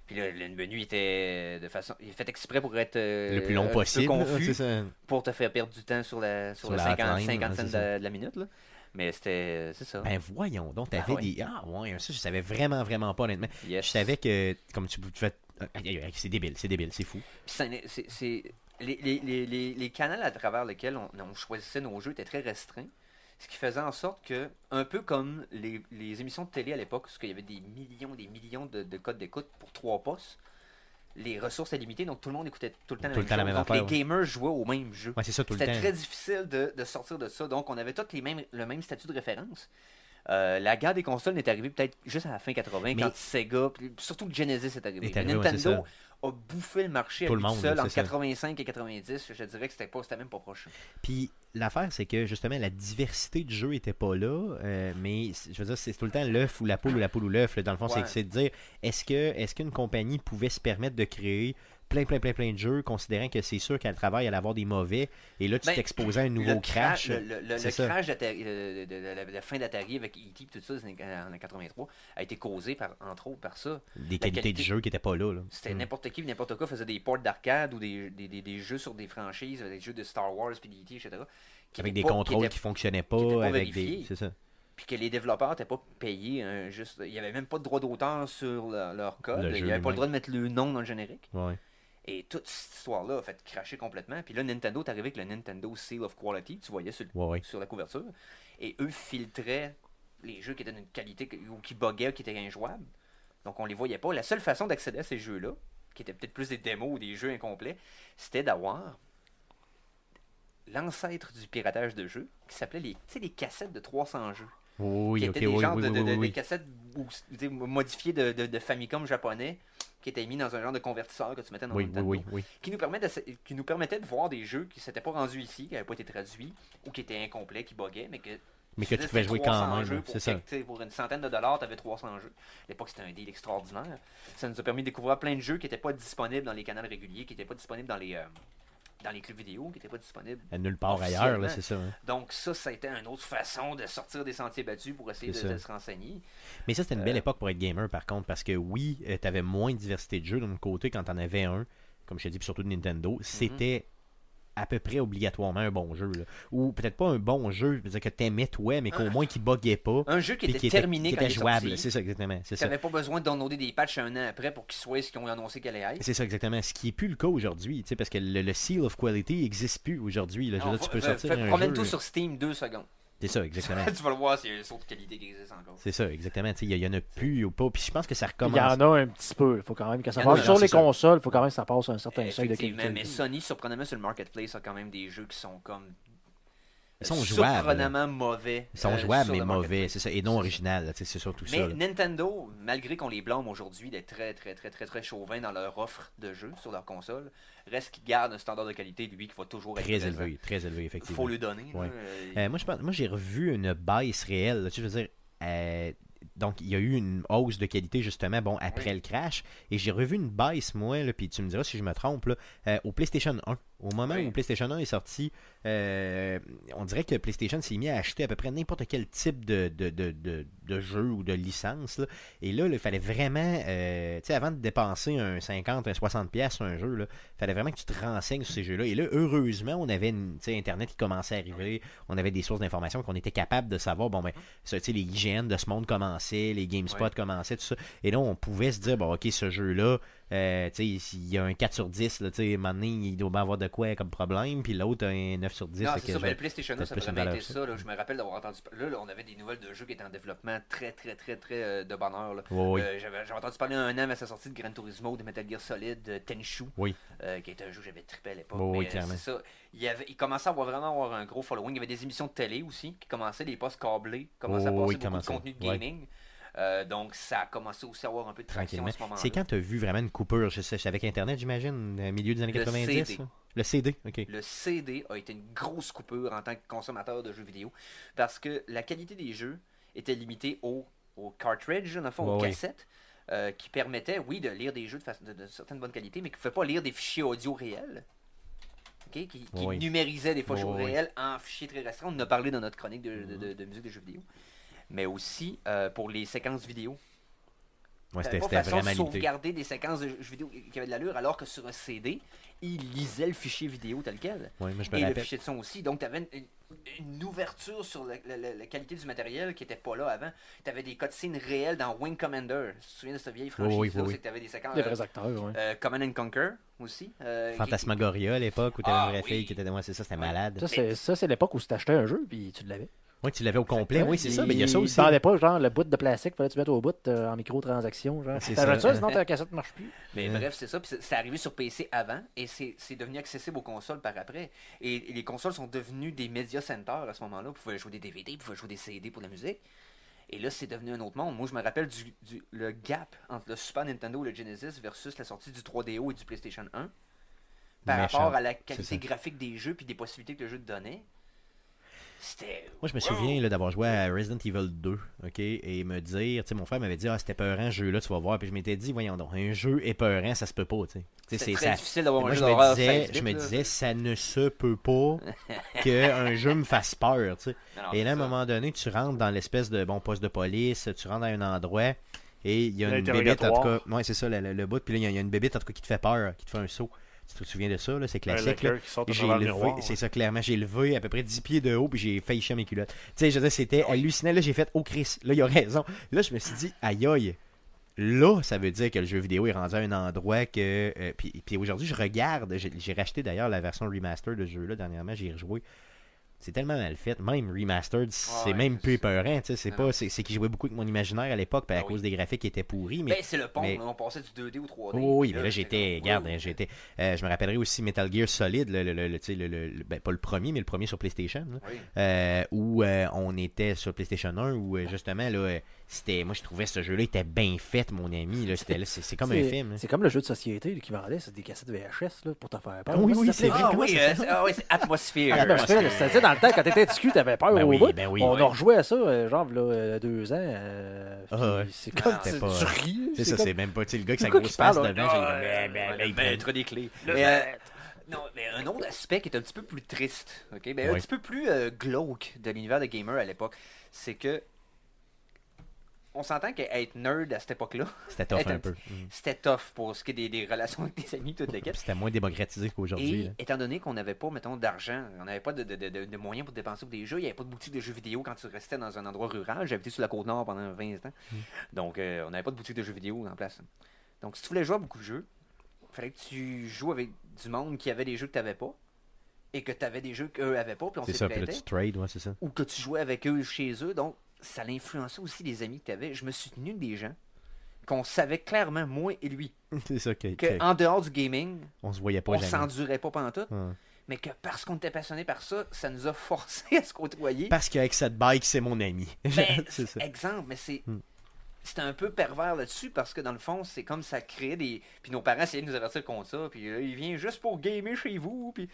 Speaker 7: Puis le, le menu était de façon, il est fait exprès pour être euh,
Speaker 6: Le plus long possible. là,
Speaker 7: confus,
Speaker 6: ça.
Speaker 7: pour te faire perdre du temps sur la sur,
Speaker 6: la
Speaker 7: 50,
Speaker 6: hotline,
Speaker 7: 50
Speaker 6: ouais,
Speaker 7: cents
Speaker 6: c'est ça.
Speaker 7: de, la minute là. Mais c'était c'est ça.
Speaker 6: Ben voyons donc, t'avais
Speaker 7: Ah ouais.
Speaker 6: des. Ah ouais, ça je savais vraiment, vraiment pas honnêtement.
Speaker 7: Yes.
Speaker 6: Je savais que, comme tu fais. Aïe, aïe, C'est débile, c'est débile, c'est fou.
Speaker 7: C'est- les, les, les, les, canaux à travers lesquels on, on choisissait nos jeux étaient très restreints. Ce qui faisait en sorte que, un peu comme les, émissions de télé à l'époque, où il y avait des millions des millions de, de codes d'écoute pour trois postes, les ressources étaient limitées, donc tout le monde écoutait tout le temps la
Speaker 6: Tout le
Speaker 7: même
Speaker 6: temps la
Speaker 7: chose.
Speaker 6: même
Speaker 7: donc
Speaker 6: affaire,
Speaker 7: les gamers jouaient au même jeu.
Speaker 6: Ouais, c'est ça tout le
Speaker 7: C'était très difficile de, de sortir de ça. Donc, on avait tous les mêmes, le même statut de référence. Euh, la guerre des consoles n'est arrivée peut-être juste à la fin 80,
Speaker 6: Mais-
Speaker 7: quand Sega, surtout Genesis est arrivé.
Speaker 6: Est ouais,
Speaker 7: Nintendo a bouffé le marché
Speaker 6: Tout le monde,
Speaker 7: seul entre
Speaker 6: ça.
Speaker 7: 85 et 90. Je dirais que c'était pas, c'était même pas proche.
Speaker 6: Puis l'affaire, c'est que justement, la diversité du jeu était pas là, euh, mais je veux dire, c'est tout le temps l'œuf ou la poule ou la poule ou l'œuf. Dans le fond,
Speaker 7: Ouais.
Speaker 6: c'est de dire est-ce que est-ce qu'une compagnie pouvait se permettre de créer plein, plein, plein, plein de jeux, considérant que c'est sûr qu'elle travaille, elle allait avoir des mauvais, et là, tu
Speaker 7: Ben,
Speaker 6: t'exposais à un nouveau
Speaker 7: le
Speaker 6: crash.
Speaker 7: Le, crash de, la, la fin d'Atari avec E.T. tout ça en 83 a été causé par, entre autres par ça.
Speaker 6: Des qualités
Speaker 7: qualité-
Speaker 6: de jeu qui n'étaient pas là. là.
Speaker 7: C'était
Speaker 6: Mm.
Speaker 7: n'importe qui, n'importe quoi faisait des ports d'arcade ou des, des, des, des jeux sur des franchises, des jeux de Star Wars, puis d'E.T., etc. qui
Speaker 6: Avec des
Speaker 7: pas-
Speaker 6: contrôles qui,
Speaker 7: étaient-
Speaker 6: fonctionnaient pas, avec
Speaker 7: vérifiés.
Speaker 6: des. C'est ça.
Speaker 7: puis que les développeurs n'étaient pas payés hein, juste. Il n'y avait même pas de droit d'auteur sur leur, leur code. Il n'y avait pas le droit de mettre le nom dans le générique.
Speaker 6: Ouais.
Speaker 7: Et toute cette histoire-là a fait cracher complètement. Puis là, Nintendo est arrivé avec le Nintendo Seal of Quality, tu voyais sur, le-
Speaker 6: Ouais, ouais.
Speaker 7: sur la couverture. Et eux filtraient les jeux qui étaient d'une qualité ou qui buguaient ou qui étaient injouables. Donc on les voyait pas. La seule façon d'accéder à ces jeux-là, qui étaient peut-être plus des démos ou des jeux incomplets, c'était d'avoir l'ancêtre du piratage de jeux, qui s'appelait les, tu sais, les cassettes de 300 jeux
Speaker 6: Oui,
Speaker 7: qui étaient des
Speaker 6: oui,
Speaker 7: genres
Speaker 6: oui,
Speaker 7: de, cassettes modifiées de Famicom japonais qui étaient mis dans un genre de convertisseur que tu mettais dans
Speaker 6: Oui,
Speaker 7: le
Speaker 6: oui, oui, oui.
Speaker 7: qui nous permet de, qui nous permettait de voir des jeux qui s'étaient pas rendus ici, qui n'avaient pas été traduits ou qui étaient incomplets, qui buguaient, mais que
Speaker 6: Mais que tu pouvais jouer
Speaker 7: 300
Speaker 6: quand même,
Speaker 7: pour
Speaker 6: c'est ça.
Speaker 7: Pour une centaine de dollars, tu avais 300 jeux. À l'époque, c'était un deal extraordinaire. Ça nous a permis de découvrir plein de jeux qui n'étaient pas disponibles dans les canaux réguliers, qui n'étaient pas disponibles dans les, euh, dans les clubs vidéo, qui n'étaient pas disponibles
Speaker 6: À nulle part ailleurs, là, c'est ça. hein.
Speaker 7: donc ça, ça a été une autre façon de sortir des sentiers battus pour essayer de, se renseigner.
Speaker 6: Mais ça, c'était une belle
Speaker 7: Euh,
Speaker 6: époque pour être gamer, par contre, parce que oui, tu avais moins de diversité de jeux d'un côté quand t'en avais un, comme je t'ai dit, puis surtout de
Speaker 7: Mhm.
Speaker 6: Nintendo. C'était à peu près obligatoirement un bon jeu. là. Ou peut-être pas un bon jeu, je veux dire que t'aimais toi, mais qu'au moins qui buguait pas.
Speaker 7: Un jeu qui était terminé
Speaker 6: qui
Speaker 7: quand
Speaker 6: était
Speaker 7: il est
Speaker 6: jouable. C'est ça, exactement. C'est
Speaker 7: Tu
Speaker 6: ça.
Speaker 7: n'avais pas besoin de downloader des patchs un an après pour qu'ils soient ce qu'ils ont annoncé qu'elle allait.
Speaker 6: C'est ça, exactement. Ce qui est plus le cas aujourd'hui, parce que le, le seal of quality n'existe plus aujourd'hui. tu peux sortir
Speaker 7: fa-
Speaker 6: un
Speaker 7: Promène
Speaker 6: jeu,
Speaker 7: tout
Speaker 6: là.
Speaker 7: sur Steam deux secondes.
Speaker 6: C'est ça, exactement. <laughs>
Speaker 7: tu vas le voir s'il y a un saut de qualité qui existe encore.
Speaker 6: C'est ça, exactement. Tu sais, Il y, en a plus ou pas. Puis je pense que ça
Speaker 5: Il
Speaker 6: recommence.
Speaker 5: y en a un petit peu. Il faut quand même que ça
Speaker 7: Il
Speaker 5: passe. Sur les
Speaker 6: ça.
Speaker 5: consoles, il faut quand même que ça passe un certain seuil de qualité.
Speaker 7: mais Sony, surprenamment sur le marketplace, a quand même des jeux qui sont comme
Speaker 6: Ils sont jouables.
Speaker 7: mauvais.
Speaker 6: Ils sont
Speaker 7: euh,
Speaker 6: jouables, mais mauvais. C'est ça. Et non original. C'est surtout
Speaker 7: Mais
Speaker 6: ça. là.
Speaker 7: Nintendo, malgré qu'on les blâme aujourd'hui d'être très, très, très, très, très chauvin dans leur offre de jeux sur leur console, reste qu'ils gardent un standard de qualité, lui, qui va toujours être
Speaker 6: Très élevé. Très élevé,
Speaker 7: Il
Speaker 6: effectivement.
Speaker 7: faut le donner. Euh,
Speaker 6: Euh, moi, j'ai revu une baisse réelle. je veux dire, donc, il y a eu une hausse de qualité, justement, bon, après le crash. Et j'ai revu une baisse, moi, là, puis tu me diras si je me trompe, là, euh, au PlayStation 1. Au moment
Speaker 7: Oui.
Speaker 6: où PlayStation 1 est sorti, euh, on dirait que PlayStation s'est mis à acheter à peu près n'importe quel type de, de, de, de, de jeu ou de licence. là. Et là, il fallait vraiment, euh, tu sais, avant de dépenser un 50, un 60$ piastres sur un jeu, il fallait vraiment que tu te renseignes sur ces jeux-là. Et là, heureusement, on avait une, Internet qui commençait à arriver, on avait des sources d'informations qu'on était capable de savoir, bon, ben, ça, tu sais, les IGN de ce monde commençaient, les GameSpot
Speaker 7: Ouais.
Speaker 6: commençaient, tout ça. Et là, on pouvait se dire, bon, ok, ce jeu-là, euh, tu sais, s'il y a un 4 sur 10, là, tu sais, à un moment donné, il doit bien avoir de quoi comme problème, puis l'autre, un 9 sur 10.
Speaker 7: Non, c'est ça.
Speaker 6: je-
Speaker 7: ben, le PlayStation 1,
Speaker 6: peut-être
Speaker 7: ça a vraiment été
Speaker 6: ça.
Speaker 7: là. je me rappelle d'avoir entendu. Là, là, on avait des nouvelles de jeux qui étaient en développement très, très, très, très, euh, de bonheur.
Speaker 6: oui.
Speaker 7: Euh, J'avais j'avais entendu parler un an à sa sortie de Gran Turismo, de Metal Gear Solid, de Tenchu,
Speaker 6: Oui.
Speaker 7: euh, qui était un jeu que j'avais trippé à l'époque.
Speaker 6: Oui,
Speaker 7: mais, c'est ça. Il, y avait, il commençait à avoir vraiment avoir un gros following. Il y avait des émissions de télé aussi qui commençaient, les postes câblés, commençaient à
Speaker 6: oui,
Speaker 7: passer beaucoup de contenu de gaming. Euh, donc, ça a commencé aussi à avoir un peu de traction
Speaker 6: Tranquillement.
Speaker 7: à ce moment-là.
Speaker 6: C'est quand tu as vu vraiment une coupure, je sais, c'est avec Internet, j'imagine, au milieu des années
Speaker 7: Le
Speaker 6: 90
Speaker 7: CD.
Speaker 6: Le CD, ok.
Speaker 7: Le CD a été une grosse coupure en tant que consommateur de jeux vidéo parce que la qualité des jeux était limitée au, au cartridge, dans fond, aux cassettes, euh, qui permettaient, oui, de lire des jeux de, de, de certaine bonne qualité, mais qui ne pouvaient pas lire des fichiers audio réels. Qui, qui
Speaker 6: ouais.
Speaker 7: numérisaient des fichiers
Speaker 6: Ouais, ouais.
Speaker 7: réels en fichiers très restreints. On en a parlé dans notre chronique de, de- de- de musique de jeux vidéo. Mais aussi euh, pour les séquences vidéo.
Speaker 6: Ouais,
Speaker 7: T'avais
Speaker 6: c'était
Speaker 7: pas
Speaker 6: c'était
Speaker 7: façon de
Speaker 6: vraiment limité.
Speaker 7: sauvegarder des séquences de jeux vidéo qui avaient de l'allure, alors que sur un CD, il lisait le fichier vidéo tel quel.
Speaker 6: Ouais, moi, je me
Speaker 7: Et le fichier de son aussi. Donc, tu avais une, ouverture sur la, la- la- la qualité du matériel qui n'était pas là avant. Tu avais des cutscenes réelles dans Wing Commander. Tu te souviens de cette vieille franchise
Speaker 6: oui, oui,
Speaker 7: tu avais des séquences.
Speaker 5: Des
Speaker 7: euh,
Speaker 5: vrais acteurs, ouais.
Speaker 7: euh, Command and Conquer aussi. euh, qui-
Speaker 6: Fantasmagoria à l'époque où t'avais
Speaker 7: Ah,
Speaker 6: une vraie
Speaker 7: oui.
Speaker 6: fille qui était. Ouais, c'est ça, c'était
Speaker 7: Ouais.
Speaker 6: malade.
Speaker 5: Ça, c'est, ça, c'est l'époque où tu t'achetais un jeu, puis tu l'avais.
Speaker 6: Ouais, tu l'avais au complet, oui, c'est ça. Mais il y a ça aussi.
Speaker 5: Tu pas, genre, le bout de plastique, fallait que tu mettes au bout euh, en microtransaction. Genre.
Speaker 6: C'est ça.
Speaker 5: ça, sinon ta cassette ne marche plus.
Speaker 7: Mais bref, c'est ça. Puis c'est- arrivé sur PC avant et c'est c'est devenu accessible aux consoles par après. Et, et les consoles sont devenues des media centers à ce moment-là. Vous pouvez jouer des DVD, vous pouvez jouer des CD pour la musique. Et là, c'est devenu un autre monde. Moi, je me rappelle du, du- le gap entre le Super Nintendo et le Genesis versus la sortie du 3DO et du PlayStation 1. Par
Speaker 6: Méchant.
Speaker 7: rapport à la qualité graphique des jeux puis des possibilités que le jeu te donnait.
Speaker 6: Moi, je me souviens d'avoir joué à Resident Evil 2, ok, et me dire, tu sais, mon frère m'avait dit, ah, c'était peurant, ce jeu-là, tu vas voir. Puis je m'étais dit, voyons donc, un jeu épeurant, ça se peut pas, tu sais.
Speaker 7: C'est très
Speaker 6: ça.
Speaker 7: difficile d'avoir un
Speaker 6: je
Speaker 7: jeu
Speaker 6: me
Speaker 7: d'horreur
Speaker 6: disais,
Speaker 7: 16
Speaker 6: je me
Speaker 7: bits, là.
Speaker 6: disais, ça ne se peut pas <laughs> qu'un jeu me fasse peur, tu sais. Et là, à un moment donné, tu rentres dans l'espèce de bon poste de police, tu rentres dans un endroit et il y a une bébête, en tout cas. Ouais, c'est ça, le, le- le bout. Puis là, il y y, a une bébête, en tout cas, qui te fait peur, qui te fait un saut. Tu te souviens de ça, là, c'est classique. c'est ça clairement, j'ai levé à peu près 10 pieds de haut puis j'ai failli chier mes culottes. Tu sais, je veux dire, c'était hallucinant. Là, j'ai fait, oh Chris, là, il a raison. Là, je me suis dit, aïe aïe. Là, ça veut dire que le jeu vidéo est rendu à un endroit que. euh, puis, puis aujourd'hui, je regarde. J'ai j'ai racheté d'ailleurs la version remaster de ce jeu-là dernièrement. J'ai rejoué. C'est tellement mal fait. Même remastered, c'est
Speaker 7: ouais,
Speaker 6: même plus épeurant. tu sais, C'est
Speaker 7: Non,
Speaker 6: pas, c'est c'est qu'il jouait beaucoup avec mon imaginaire à l'époque, puis à
Speaker 7: Ah oui.
Speaker 6: cause des graphiques qui étaient pourris. Mais
Speaker 7: Ben, c'est le pont,
Speaker 6: mais-
Speaker 7: on passait du 2D au 3D.
Speaker 6: Oh oui, mais là j'étais, regarde, hein, j'étais, euh, je me rappellerai aussi Metal Gear Solid, le, le, le, le- tu sais, le- le- le- ben, pas le premier, mais le premier sur PlayStation, là,
Speaker 7: Oui.
Speaker 6: euh, où euh, on était sur PlayStation 1, où justement là, c'était, moi je trouvais ce jeu-là était bien fait, mon ami, là, c'était, c'est, comme un film. hein.
Speaker 5: C'est comme le jeu de société qui vendait, c'est des cassettes VHS là, pour te faire peur.
Speaker 6: Oui, oui, c'est?
Speaker 7: Ah oui, euh, c'est- ah oui, c'est.
Speaker 5: Ah, c'est- tu sais, dans le temps, quand t'étais cul, t'avais peur
Speaker 6: Ben
Speaker 5: au
Speaker 6: oui,
Speaker 5: bout.
Speaker 6: ben oui.
Speaker 5: On
Speaker 7: Ouais.
Speaker 5: a rejoué à ça, euh, genre, là, euh, deux ans. euh,
Speaker 6: Ah.
Speaker 5: C'est comme,
Speaker 7: Non,
Speaker 5: tu,
Speaker 6: pas-
Speaker 5: tu ris.
Speaker 6: C'est ça,
Speaker 5: comme-
Speaker 6: c'est même pas, le gars
Speaker 5: C'est
Speaker 6: sa grosse
Speaker 5: qui
Speaker 6: face devant,
Speaker 7: Ah,
Speaker 6: ben, ben, ben, il
Speaker 7: ben, trop des clés. Mais, non, mais un autre aspect qui est un petit peu plus triste, ok, ben, un petit peu plus euh, glauque de l'univers de gamer à l'époque, c'est que on s'entend qu'être nerd à cette époque-là,
Speaker 6: C'était tough un peu. Mm.
Speaker 7: c'était tough pour ce qui est des, des relations avec tes amis, toute l'équipe. <laughs>
Speaker 6: C'était moins démocratisé qu'aujourd'hui.
Speaker 7: Et
Speaker 6: là.
Speaker 7: étant donné qu'on n'avait pas, mettons, d'argent, on n'avait pas de, de- de- de- de moyens pour dépenser pour des jeux, il n'y avait pas de boutique de jeux vidéo quand tu restais dans un endroit rural. J'habitais sur la côte nord pendant 20 ans.
Speaker 6: Mm.
Speaker 7: Donc, euh, on n'avait pas de boutique de jeux vidéo en place. Donc, si tu voulais jouer à beaucoup de jeux, il fallait que tu joues avec du monde qui avait des jeux que tu n'avais pas et que tu avais des jeux qu'eux n'avaient pas, puis on
Speaker 6: C'est ça, puis là tu trades, ouais, c'est ça.
Speaker 7: Ou que tu jouais avec eux chez eux. Donc, ça l'influençait aussi les amis que tu avais. Je me suis tenu des gens qu'on savait clairement, moi et lui, <laughs>
Speaker 6: C'est ça, que,
Speaker 7: que en dehors du gaming,
Speaker 6: on se voyait pas
Speaker 7: on s'endurait pas pendant tout mais que parce qu'on était passionné par ça, ça nous a forcé <laughs> à se côtoyer.
Speaker 6: Parce qu'avec cette bike, c'est mon ami. <laughs>
Speaker 7: Ben,
Speaker 6: c'est ça.
Speaker 7: Exemple, mais c'est.
Speaker 6: Hmm.
Speaker 7: C'était un peu pervers là-dessus parce que dans le fond, c'est comme ça créait des. Puis nos parents essayaient de nous avertir contre ça. Puis là, il vient juste pour gamer chez vous. Puis.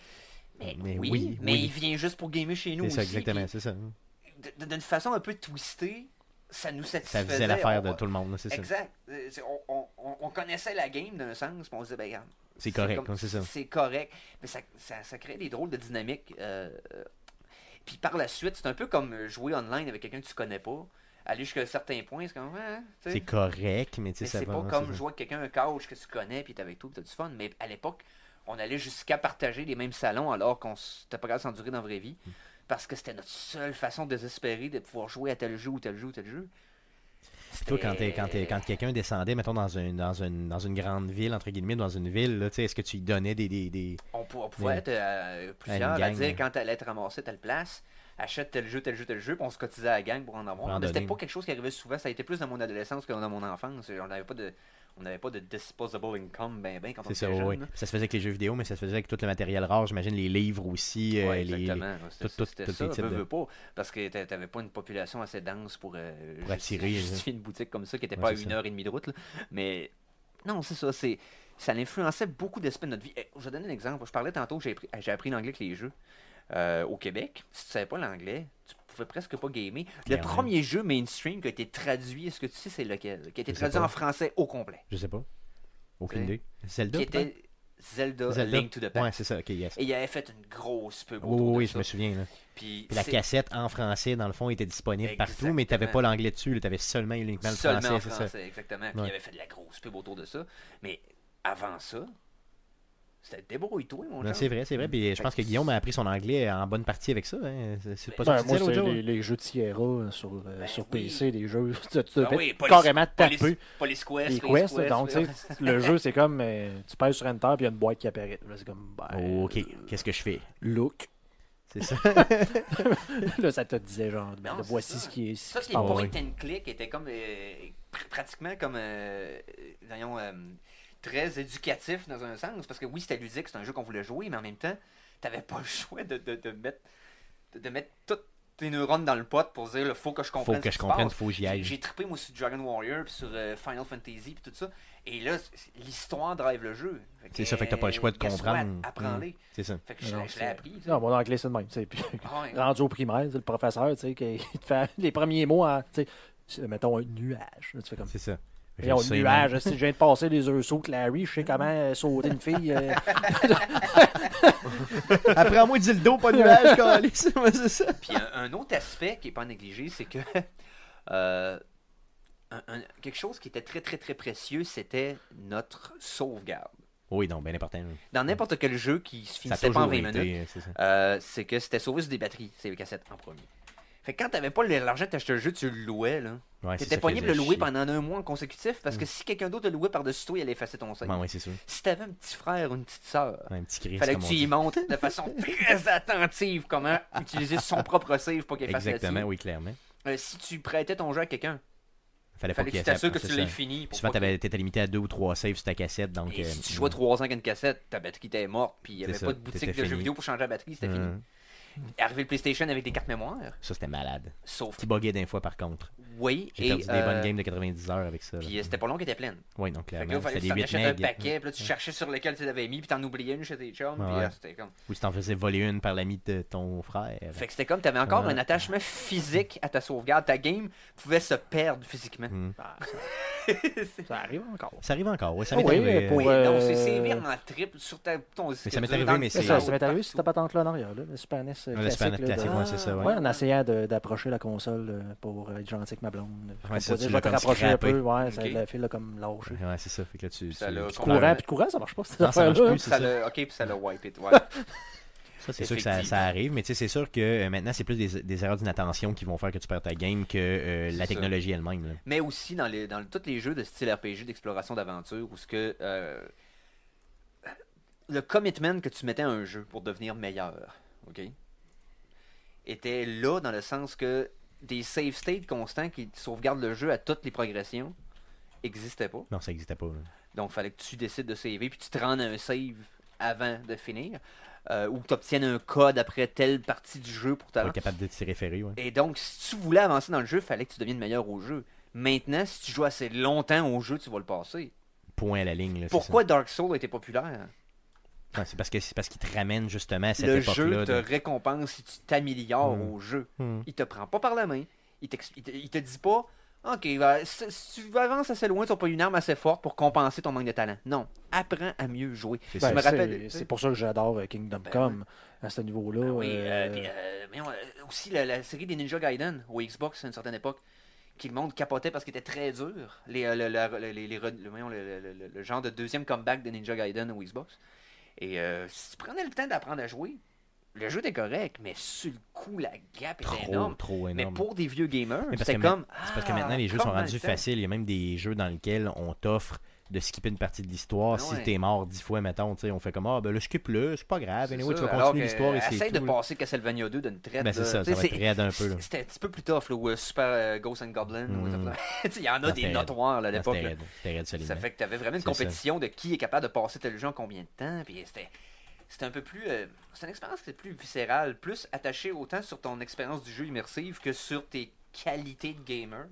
Speaker 7: Mais,
Speaker 6: Mais
Speaker 7: oui,
Speaker 6: oui,
Speaker 7: mais
Speaker 6: oui.
Speaker 7: il vient juste pour gamer chez nous
Speaker 6: C'est ça, exactement,
Speaker 7: puis
Speaker 6: c'est ça.
Speaker 7: D'une façon un peu twistée, ça nous
Speaker 6: Ça
Speaker 7: satisfaisait.
Speaker 6: faisait l'affaire de tout le monde, c'est ça.
Speaker 7: Exact. Euh, On, on- on- on connaissait la game d'un sens, puis on se disait, ben, regarde,
Speaker 6: C'est correct, c'est ça.
Speaker 7: C'est correct. Mais ça, ça, ça crée des drôles de dynamiques. euh, puis par la suite, c'est un peu comme jouer online avec quelqu'un que tu connais pas. Aller jusqu'à un certain point, c'est comme. sais.
Speaker 6: C'est correct, mais tu sais, ça
Speaker 7: c'est pas
Speaker 6: ouais,
Speaker 7: comme
Speaker 6: ça.
Speaker 7: jouer avec quelqu'un, un coach que tu connais, puis t'es avec toi, puis t'as du fun. Mais à l'époque, on allait jusqu'à partager les mêmes salons alors qu'on s'était pas capable de s'endurer dans la vraie vie.
Speaker 6: Hmm.
Speaker 7: Parce que c'était notre seule façon désespérée de pouvoir jouer à tel jeu ou tel jeu ou tel jeu.
Speaker 6: Toi, quand, quand, quand quelqu'un descendait, mettons, dans, un, dans, une, dans une grande ville, entre guillemets, dans une ville, là, tu sais, est-ce que tu lui donnais des. des, des...
Speaker 7: On, pou- on pouvait être euh, plusieurs
Speaker 6: une
Speaker 7: à dire
Speaker 6: là.
Speaker 7: quand elle allait être ramassée telle place, achète tel jeu, tel jeu, tel jeu, puis on se cotisait à la gang pour en avoir. C'était pas quelque chose qui arrivait souvent, ça a été plus dans mon adolescence que dans mon enfance. On n'avait pas de. On n'avait pas de disposable income ben ben quand on était
Speaker 6: ça,
Speaker 7: jeune.
Speaker 6: oui. Ça se faisait avec les jeux vidéo, mais ça se faisait avec tout le matériel rare, j'imagine, les livres aussi. euh,
Speaker 7: Ouais,
Speaker 6: les- les-
Speaker 7: exactement. C'était
Speaker 6: tout- tout- tous
Speaker 7: ça,
Speaker 6: les
Speaker 7: veux,
Speaker 6: de-
Speaker 7: veux pas, parce que t'a- t'avais pas une population assez dense pour, euh,
Speaker 6: Pour attirer,
Speaker 7: justifier une boutique comme ça qui était
Speaker 6: Ouais,
Speaker 7: pas à une
Speaker 6: ça.
Speaker 7: heure et demie de route. là. Mais non, c'est ça, c'est ça influençait beaucoup d'aspects de notre vie. Eh, je vais donner un exemple. Je parlais tantôt que j'ai appris, j'ai appris l'anglais avec les jeux. Euh, au Québec, si tu savais pas l'anglais, tu pouvais presque pas gamer. Le premier jeu mainstream qui a été traduit, est-ce que tu sais c'est lequel? Qui a été
Speaker 6: Je sais
Speaker 7: traduit
Speaker 6: pas.
Speaker 7: en français au complet.
Speaker 6: Je sais pas. Aucune idée. Zelda
Speaker 7: Qui
Speaker 6: peut-être?
Speaker 7: était Zelda,
Speaker 6: Zelda.
Speaker 7: Link to the Past.
Speaker 6: Ouais, c'est ça, ok, yes.
Speaker 7: Et il avait fait une grosse pub
Speaker 6: Oui,
Speaker 7: autour
Speaker 6: oui,
Speaker 7: de
Speaker 6: oui,
Speaker 7: ça.
Speaker 6: je me souviens. Là.
Speaker 7: Puis
Speaker 6: Puis la
Speaker 7: c'est-
Speaker 6: cassette en français, dans le fond, était disponible partout, mais tu
Speaker 7: Exactement.
Speaker 6: pas l'anglais dessus, tu avais seulement uniquement le
Speaker 7: Seulement
Speaker 6: français,
Speaker 7: en
Speaker 6: c'est ça.
Speaker 7: français, exactement. Puis
Speaker 6: Ouais.
Speaker 7: il avait fait de la grosse pub autour de ça. Mais avant ça, c'était débrouille-toi, mon
Speaker 6: Non,
Speaker 7: chum.
Speaker 6: c'est vrai, c'est vrai. Puis je pense que Guillaume a appris son anglais en bonne partie avec ça. hein. C'est pas
Speaker 5: Ben,
Speaker 6: ça que
Speaker 5: moi, c'est les, les jeux de Sierra euh, sur, euh,
Speaker 7: Ben
Speaker 5: sur
Speaker 7: oui.
Speaker 5: PC, des jeux. <laughs> Tu, tu
Speaker 7: Ben oui, Police-
Speaker 5: carrément taper
Speaker 7: Police Quest,
Speaker 5: les
Speaker 7: Space
Speaker 5: quests. donc, tu sais, le jeu, c'est comme euh, tu pèses sur Enter, puis il y a une boîte qui apparaît. Là, c'est comme. Ben,
Speaker 6: ok, qu'est-ce que je fais?
Speaker 5: Look.
Speaker 6: C'est ça. <laughs>
Speaker 5: là, ça te disait genre, ben,
Speaker 7: Non,
Speaker 5: voici
Speaker 7: ça.
Speaker 5: ce qui est.
Speaker 7: Ça, c'est
Speaker 5: passe.
Speaker 7: point and click était comme euh, pr- pratiquement comme voyons, euh, très éducatif dans un sens. Parce que oui, c'était ludique, c'est un jeu qu'on voulait jouer, mais en même temps, t'avais pas le choix de, de, de mettre de, de mettre toutes tes neurones dans le pot pour dire il faut que je
Speaker 6: Faut
Speaker 7: comprenne
Speaker 6: que
Speaker 7: ce
Speaker 6: je comprenne,
Speaker 7: passe.
Speaker 6: faut que j'y
Speaker 7: J'ai-
Speaker 6: aille.
Speaker 7: J'ai trippé moi sur Dragon Warrior puis sur euh, Final Fantasy puis tout ça. Et là, l'histoire drive le jeu.
Speaker 6: C'est ça, fait que t'as pas le choix de comprendre.
Speaker 7: Apprends-les.
Speaker 6: C'est ça.
Speaker 7: Fait que je,
Speaker 5: Non,
Speaker 7: l'ai- je l'ai
Speaker 5: c'est-
Speaker 7: appris. tu sais.
Speaker 5: Non, mon anglais, c'est le même. tu sais, Puis,
Speaker 7: Ah ouais.
Speaker 5: rendu au primaire, c'est le professeur, tu sais, qui <laughs> il te fait les premiers mots en, tu sais, c'est, mettons, un nuage. Là, tu fais comme.
Speaker 6: C'est ça.
Speaker 5: Et on
Speaker 6: sais,
Speaker 5: nuage, si je viens de passer les heures sous Larry, je sais comment euh, sauter une fille. euh, <laughs>
Speaker 6: Apprends-moi dildo, pas de nuage, <laughs> c'est ça.
Speaker 7: Puis un, un autre aspect qui n'est pas négligé, c'est que <laughs> euh, un- un- quelque chose qui était très très très précieux, c'était notre sauvegarde.
Speaker 6: Oui, non, bien important.
Speaker 7: Dans n'importe quel jeu qui se finissait pas en
Speaker 6: toujours
Speaker 7: 20
Speaker 6: été,
Speaker 7: minutes,
Speaker 6: euh,
Speaker 7: euh, c'est que c'était sauvé sur des batteries, c'est les cassettes en premier. Fait que quand t'avais pas l'argent de t'acheter un jeu, tu le louais, là.
Speaker 6: Ouais,
Speaker 7: T'étais pogné de le louer
Speaker 6: chier.
Speaker 7: pendant un mois consécutif parce que si quelqu'un d'autre le louait par-dessus toi, il allait effacer ton save.
Speaker 6: Ouais, ouais, c'est sûr.
Speaker 7: Si t'avais un petit frère ou une petite sœur,
Speaker 6: un petit
Speaker 7: fallait que tu y
Speaker 6: dit.
Speaker 7: montres de façon <laughs> très attentive comment utiliser son propre save pour qu'il efface
Speaker 6: Exactement, oui, clairement.
Speaker 7: Euh, si tu prêtais ton jeu à quelqu'un,
Speaker 6: Fallait pas
Speaker 7: fallait que tu t'assures que tu l'aies fini.
Speaker 6: Souvent, t'étais limité à deux ou trois saves sur ta cassette, donc.
Speaker 7: Et
Speaker 6: euh,
Speaker 7: si tu jouais 3 ans avec une cassette, ta batterie était morte, puis il n'y avait
Speaker 6: ça,
Speaker 7: pas de boutique de jeux vidéo pour changer la batterie, c'était fini.
Speaker 6: Euh,
Speaker 7: Arrivé le PlayStation avec des cartes mémoire,
Speaker 6: Ça, c'était malade.
Speaker 7: sauf
Speaker 6: Qui buguait d'un fois, par contre.
Speaker 7: oui,
Speaker 6: J'ai
Speaker 7: et
Speaker 6: perdu des
Speaker 7: euh,
Speaker 6: bonnes games de 90 heures avec ça.
Speaker 7: puis euh, c'était pas long qu'elle était pleine.
Speaker 6: Oui, donc
Speaker 7: Fait que là,
Speaker 6: clairement.
Speaker 7: il fallait que
Speaker 6: des
Speaker 7: tu
Speaker 6: 8
Speaker 7: en achètes un paquet, puis là, tu cherchais sur lequel tu l'avais mis, puis t'en oubliais une chez tes chums, puis
Speaker 6: Ouais.
Speaker 7: là, c'était comme...
Speaker 6: Ou si t'en faisais voler une par l'ami de ton frère.
Speaker 7: Fait que c'était comme, t'avais encore
Speaker 6: Ouais.
Speaker 7: un attachement physique à ta sauvegarde. Ta game pouvait se perdre physiquement.
Speaker 5: Ah, <laughs> ça, <laughs> ça arrive encore.
Speaker 6: Ça arrive encore, oui. Ça
Speaker 5: Ah
Speaker 6: m'est
Speaker 5: oui,
Speaker 6: arrivé.
Speaker 7: Oui,
Speaker 5: euh,
Speaker 7: non, c'est sévère en trip sur ta, ton
Speaker 6: ça m'est arrivé, mais c'est-
Speaker 5: ça, m'est arrivé
Speaker 7: partout.
Speaker 5: cette patente-là en arrière, là, le Super NES
Speaker 6: Le
Speaker 5: classique.
Speaker 6: Classique, ouais, c'est ça, ouais.
Speaker 5: Ouais, en essayant de- d'approcher la console euh, pour être gentil avec ma blonde.
Speaker 6: Ouais, ça,
Speaker 5: dire,
Speaker 6: tu
Speaker 5: je vais te
Speaker 6: comme
Speaker 5: rapprocher un peu. Ouais, ça,
Speaker 7: Ok.
Speaker 5: la fille l'a comme lâché.
Speaker 6: Ouais, c'est ça. Fait que là, tu.
Speaker 7: Ça
Speaker 6: tu-
Speaker 5: Courant, puis courant, ça marche pas,
Speaker 6: Non, ça marche plus, c'est
Speaker 7: Ça
Speaker 6: ça.
Speaker 7: ok, puis ça l'a wipe it, ouais.
Speaker 6: Ça, c'est sûr que ça, ça arrive, mais tu sais, c'est sûr que euh, maintenant, c'est plus des, des erreurs d'inattention qui vont faire que tu perds ta game que euh, la
Speaker 7: ça.
Speaker 6: technologie elle-même. là.
Speaker 7: Mais aussi dans, les, dans tous les jeux de style RPG, d'exploration d'aventure, où ce que euh, le commitment que tu mettais à un jeu pour devenir meilleur, ok, était là dans le sens que des save states constants qui sauvegardent le jeu à toutes les progressions n'existaient pas.
Speaker 6: Non, ça n'existait pas.
Speaker 7: Donc, il fallait que tu décides de saver, puis tu te rendes à un save avant de finir, euh, ou que tu obtiennes un code après telle partie du jeu pour
Speaker 6: Pour
Speaker 7: ta
Speaker 6: être capable de t'y référer. Ouais.
Speaker 7: et donc, si tu voulais avancer dans le jeu, il fallait que tu deviennes meilleur au jeu. Maintenant, si tu joues assez longtemps au jeu, tu vas le passer.
Speaker 6: Point à la ligne. là,
Speaker 7: Pourquoi Dark Souls a été populaire?
Speaker 6: C'est parce que c'est parce qu'il te ramène justement à cette
Speaker 7: Le jeu te
Speaker 6: de-
Speaker 7: récompense si tu t'améliores
Speaker 6: Hmm.
Speaker 7: au jeu.
Speaker 6: Hmm.
Speaker 7: Il te prend pas par la main. Il, il te, il te dit pas Ok, bah, si tu avances assez loin, tu n'as pas une arme assez forte pour compenser ton manque de talent. Non, apprends à mieux jouer.
Speaker 6: C'est
Speaker 5: Ben,
Speaker 6: ça.
Speaker 7: me
Speaker 5: c'est-
Speaker 7: rappelle-
Speaker 5: C'est pour ça que j'adore euh, Kingdom
Speaker 7: Ben
Speaker 5: Come à ce niveau-là.
Speaker 7: Ah oui,
Speaker 5: euh,
Speaker 7: euh, puis, euh, euh, aussi la, la série des Ninja Gaiden au Xbox à une certaine époque, qui le monde capotait parce qu'il était très dur. Les, euh, le, le- le- les- les re- le- voyons, le- le- le- le genre de deuxième comeback de Ninja Gaiden au Xbox. Et euh, si tu prenais le temps d'apprendre à jouer, le jeu était correct, mais sur le coup, la gap était
Speaker 6: Trop,
Speaker 7: énorme.
Speaker 6: trop
Speaker 7: Mais
Speaker 6: énorme.
Speaker 7: pour des vieux gamers,
Speaker 6: Mais
Speaker 7: c'était comme.
Speaker 6: C'est parce que
Speaker 7: ah,
Speaker 6: maintenant, les jeux sont rendus faciles. Il y a même des jeux dans lesquels on t'offre de skipper une partie de l'histoire.
Speaker 7: Ah
Speaker 6: Si
Speaker 7: ouais.
Speaker 6: t'es mort dix fois, mettons, on fait comme Ah, ben le skip-le, c'est pas grave.
Speaker 7: C'est
Speaker 6: Anyway, tu vas continuer l'histoire et c'est
Speaker 7: Essaye
Speaker 6: tout.
Speaker 7: de
Speaker 6: là.
Speaker 7: passer Castlevania 2 d'une traite.
Speaker 6: Ben, c'est
Speaker 7: là.
Speaker 6: ça, ça va être
Speaker 7: c'est-
Speaker 6: raide un peu. là.
Speaker 7: C'était un petit peu plus tough, là, ou euh, Super euh, Ghost and Goblin. <laughs> sais, Il y en a des notoires là, à l'époque. Là. Ça fait que tu avais vraiment une
Speaker 6: C'est
Speaker 7: compétition de qui est capable de passer tel jeu en combien de temps. Puis c'était, c'était un peu plus. euh, c'est une expérience qui était plus viscérale, plus attachée autant sur ton expérience du jeu immersive que sur tes qualités de gamer.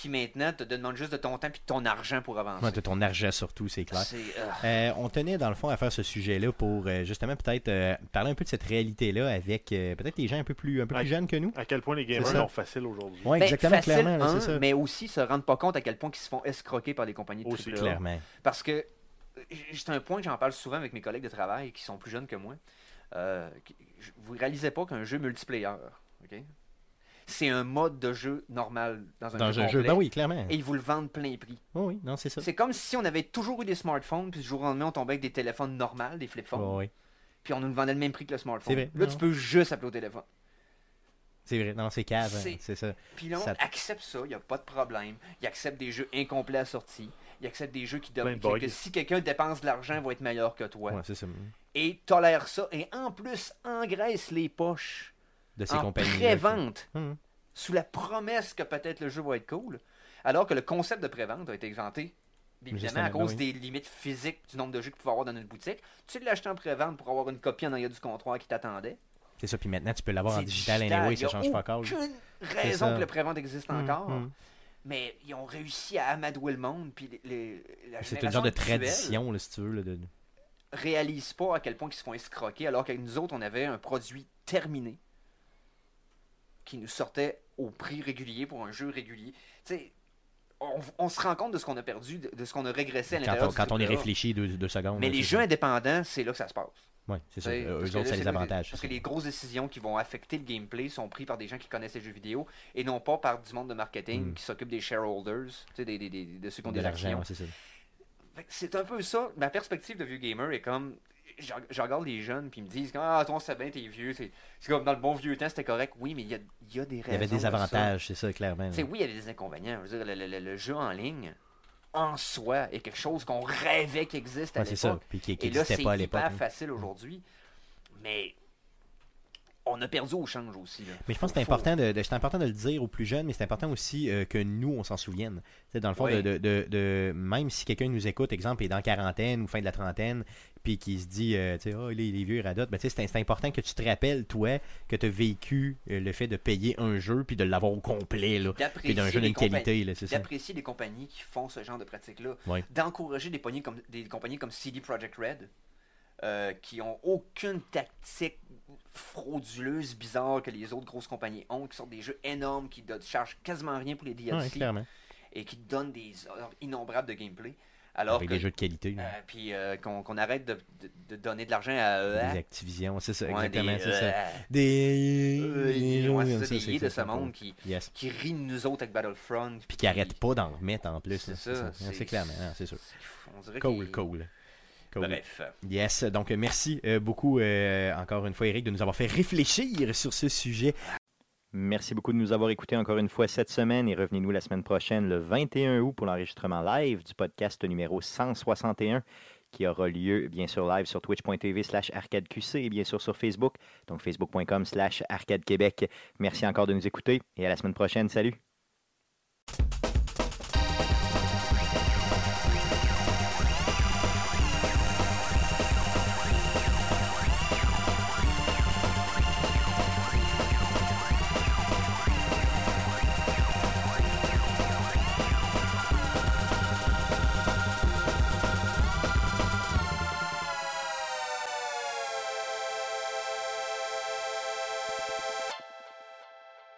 Speaker 7: Qui maintenant te demande juste de ton temps puis de ton argent pour avancer.
Speaker 6: Ouais, t'as ton argent surtout, c'est clair.
Speaker 7: C'est, euh,
Speaker 6: Euh, on tenait dans le fond à faire ce sujet-là pour euh, justement peut-être euh, parler un peu de cette réalité-là avec euh, peut-être les gens un peu plus un peu plus jeunes que nous.
Speaker 4: À quel point les gamers sont faciles aujourd'hui.
Speaker 6: Oui,
Speaker 7: ben,
Speaker 6: exactement,
Speaker 7: facile,
Speaker 6: clairement, là,
Speaker 7: un,
Speaker 6: c'est ça.
Speaker 7: mais aussi se rendre pas compte à quel point ils se font escroquer par les compagnies de
Speaker 4: Aussi.
Speaker 6: Clairement.
Speaker 7: Parce que c'est un point que j'en parle souvent avec mes collègues de travail qui sont plus jeunes que moi. Euh, qui- vous réalisez pas qu'un jeu multiplayer, ok, c'est un mode de jeu normal dans un
Speaker 6: Dans
Speaker 7: jeu
Speaker 6: un jeu, ben oui, clairement.
Speaker 7: et ils vous le vendent plein prix.
Speaker 6: Oh oui, non, c'est ça.
Speaker 7: C'est comme si on avait toujours eu des smartphones, puis du jour au lendemain, on tombait avec des téléphones normaux, des flip phones,
Speaker 6: Oh, oui.
Speaker 7: puis on nous le vendait le même prix que le smartphone.
Speaker 6: C'est vrai,
Speaker 7: Là,
Speaker 6: non.
Speaker 7: tu peux juste appeler au téléphone.
Speaker 6: C'est vrai, non, c'est cave, hein,
Speaker 7: C'est-
Speaker 6: ça.
Speaker 7: Puis là,
Speaker 6: Ça-
Speaker 7: on accepte ça, il n'y a pas de problème. Il accepte des jeux incomplets à sortie. Il accepte des jeux qui donnent
Speaker 4: bugs.
Speaker 7: que si quelqu'un dépense de l'argent, il va être meilleur que toi.
Speaker 6: Ouais, c'est ça.
Speaker 7: Et tolère ça. Et en plus, engraisse les poches
Speaker 6: De ces
Speaker 7: en
Speaker 6: compagnies.
Speaker 7: pré-vente
Speaker 6: Hum.
Speaker 7: sous la promesse que peut-être le jeu va être cool. Alors que le concept de pré-vente a été inventé. Évidemment, à cause
Speaker 6: oui.
Speaker 7: des limites physiques du nombre de jeux que tu pouvais avoir dans une boutique. Tu l'as acheté en pré-vente pour avoir une copie en arrière du comptoir qui t'attendait.
Speaker 6: C'est ça, puis maintenant tu peux l'avoir en digital,
Speaker 7: digital,
Speaker 6: anyway, ça change pas encore.
Speaker 7: aucune raison que le pré-vente existe
Speaker 6: Hum,
Speaker 7: encore.
Speaker 6: hum.
Speaker 7: Mais ils ont réussi à amadouer le monde. Puis les, les- la
Speaker 6: C'est une genre de tradition, là, si tu veux. Là, de...
Speaker 7: réalise pas à quel point ils se font escroquer, alors que nous autres, on avait un produit terminé qui nous sortait au prix régulier pour un jeu régulier. Tu sais, on, on se rend compte de ce qu'on a perdu, de, de ce qu'on a régressé à
Speaker 6: Quand,
Speaker 7: l'intérieur
Speaker 6: on, quand on y réfléchit deux, deux secondes.
Speaker 7: Mais les jeux
Speaker 6: ça.
Speaker 7: indépendants, c'est là que ça se passe.
Speaker 6: Ouais, c'est ça. Eux autres, c'est les avantages.
Speaker 7: Parce que les grosses décisions qui vont affecter le gameplay sont prises par des gens qui connaissent les jeux vidéo et non pas par du monde de marketing
Speaker 6: Mm.
Speaker 7: qui s'occupe des shareholders, tu sais, des, des, des- de ceux qui ont des actions.
Speaker 6: C'est
Speaker 7: un peu ça. Ma perspective de vieux gamer est comme. Je, je regarde les jeunes puis ils me disent Ah, toi, c'est bien, t'es vieux. C'est comme dans le bon vieux temps, c'était correct. Oui, mais il y a, y a des raisons.
Speaker 6: Il y avait des avantages, c'est ça, clairement.
Speaker 7: Oui, il y avait des inconvénients. Je veux dire, le, le- le- jeu en ligne, en soi, est quelque chose qu'on rêvait qu'il existe à
Speaker 6: Ouais, c'est ça.
Speaker 7: l'époque. Et là,
Speaker 6: n'existait
Speaker 7: c'est
Speaker 6: pas à l'époque.
Speaker 7: hyper
Speaker 6: hein.
Speaker 7: facile aujourd'hui. Mais on a perdu au change aussi. là.
Speaker 6: Mais je pense que c'est important de, important de le dire aux plus jeunes, mais c'est important aussi euh, que nous, on s'en souvienne. Tu sais, dans le fond,
Speaker 7: Oui.
Speaker 6: de, de- de- de- même si quelqu'un nous écoute, exemple, est dans la quarantaine ou fin de la trentaine, puis qui se dit, euh, tu sais, oh, les, les vieux radotent, ben, tu sais, c'est, important que tu te rappelles, toi, que tu as vécu euh, le fait de payer un jeu, puis de l'avoir au complet, là. Puis
Speaker 7: d'apprécier
Speaker 6: d'un jeu
Speaker 7: les
Speaker 6: d'une
Speaker 7: compagnies-
Speaker 6: qualité, là, c'est ça.
Speaker 7: d'apprécier les compagnies qui font ce genre de pratiques-là,
Speaker 6: Ouais.
Speaker 7: d'encourager des, compagnies comme- des compagnies comme CD Projekt Red, euh, qui ont aucune tactique frauduleuse, bizarre que les autres grosses compagnies ont, qui sortent des jeux énormes, qui ne chargent quasiment rien pour les DLC,
Speaker 6: Ouais,
Speaker 7: et qui donnent des heures innombrables de gameplay. Alors
Speaker 6: Avec
Speaker 7: que,
Speaker 6: des jeux de qualité.
Speaker 7: euh, puis euh, qu'on arrête de, de- de donner de l'argent à
Speaker 6: Des
Speaker 7: EA.
Speaker 6: Activision, c'est ça,
Speaker 7: Ouais,
Speaker 6: exactement,
Speaker 7: des,
Speaker 6: ça.
Speaker 7: euh,
Speaker 6: Des... des
Speaker 7: ouais, ça,
Speaker 6: ça,
Speaker 7: des de ce monde qui,
Speaker 6: Yes.
Speaker 7: qui de nous autres avec Battlefront.
Speaker 6: Puis qui arrête pas d'en remettre en plus.
Speaker 7: C'est ça,
Speaker 6: C'est, clairement, hein, c'est sûr.
Speaker 7: On dirait
Speaker 6: Cool, cool. Cool.
Speaker 7: Bref.
Speaker 6: Yes, donc merci euh, beaucoup euh, encore une fois Eric de nous avoir fait réfléchir sur ce sujet.
Speaker 1: Merci beaucoup de nous avoir écoutés encore une fois cette semaine et revenez-nous la semaine prochaine, le 21 août, pour l'enregistrement live du podcast numéro 161 qui aura lieu bien sûr live sur twitch.tv slash arcadeqc et bien sûr sur Facebook, donc facebook.com slash arcadequebec. Merci encore de nous écouter et à la semaine prochaine. Salut!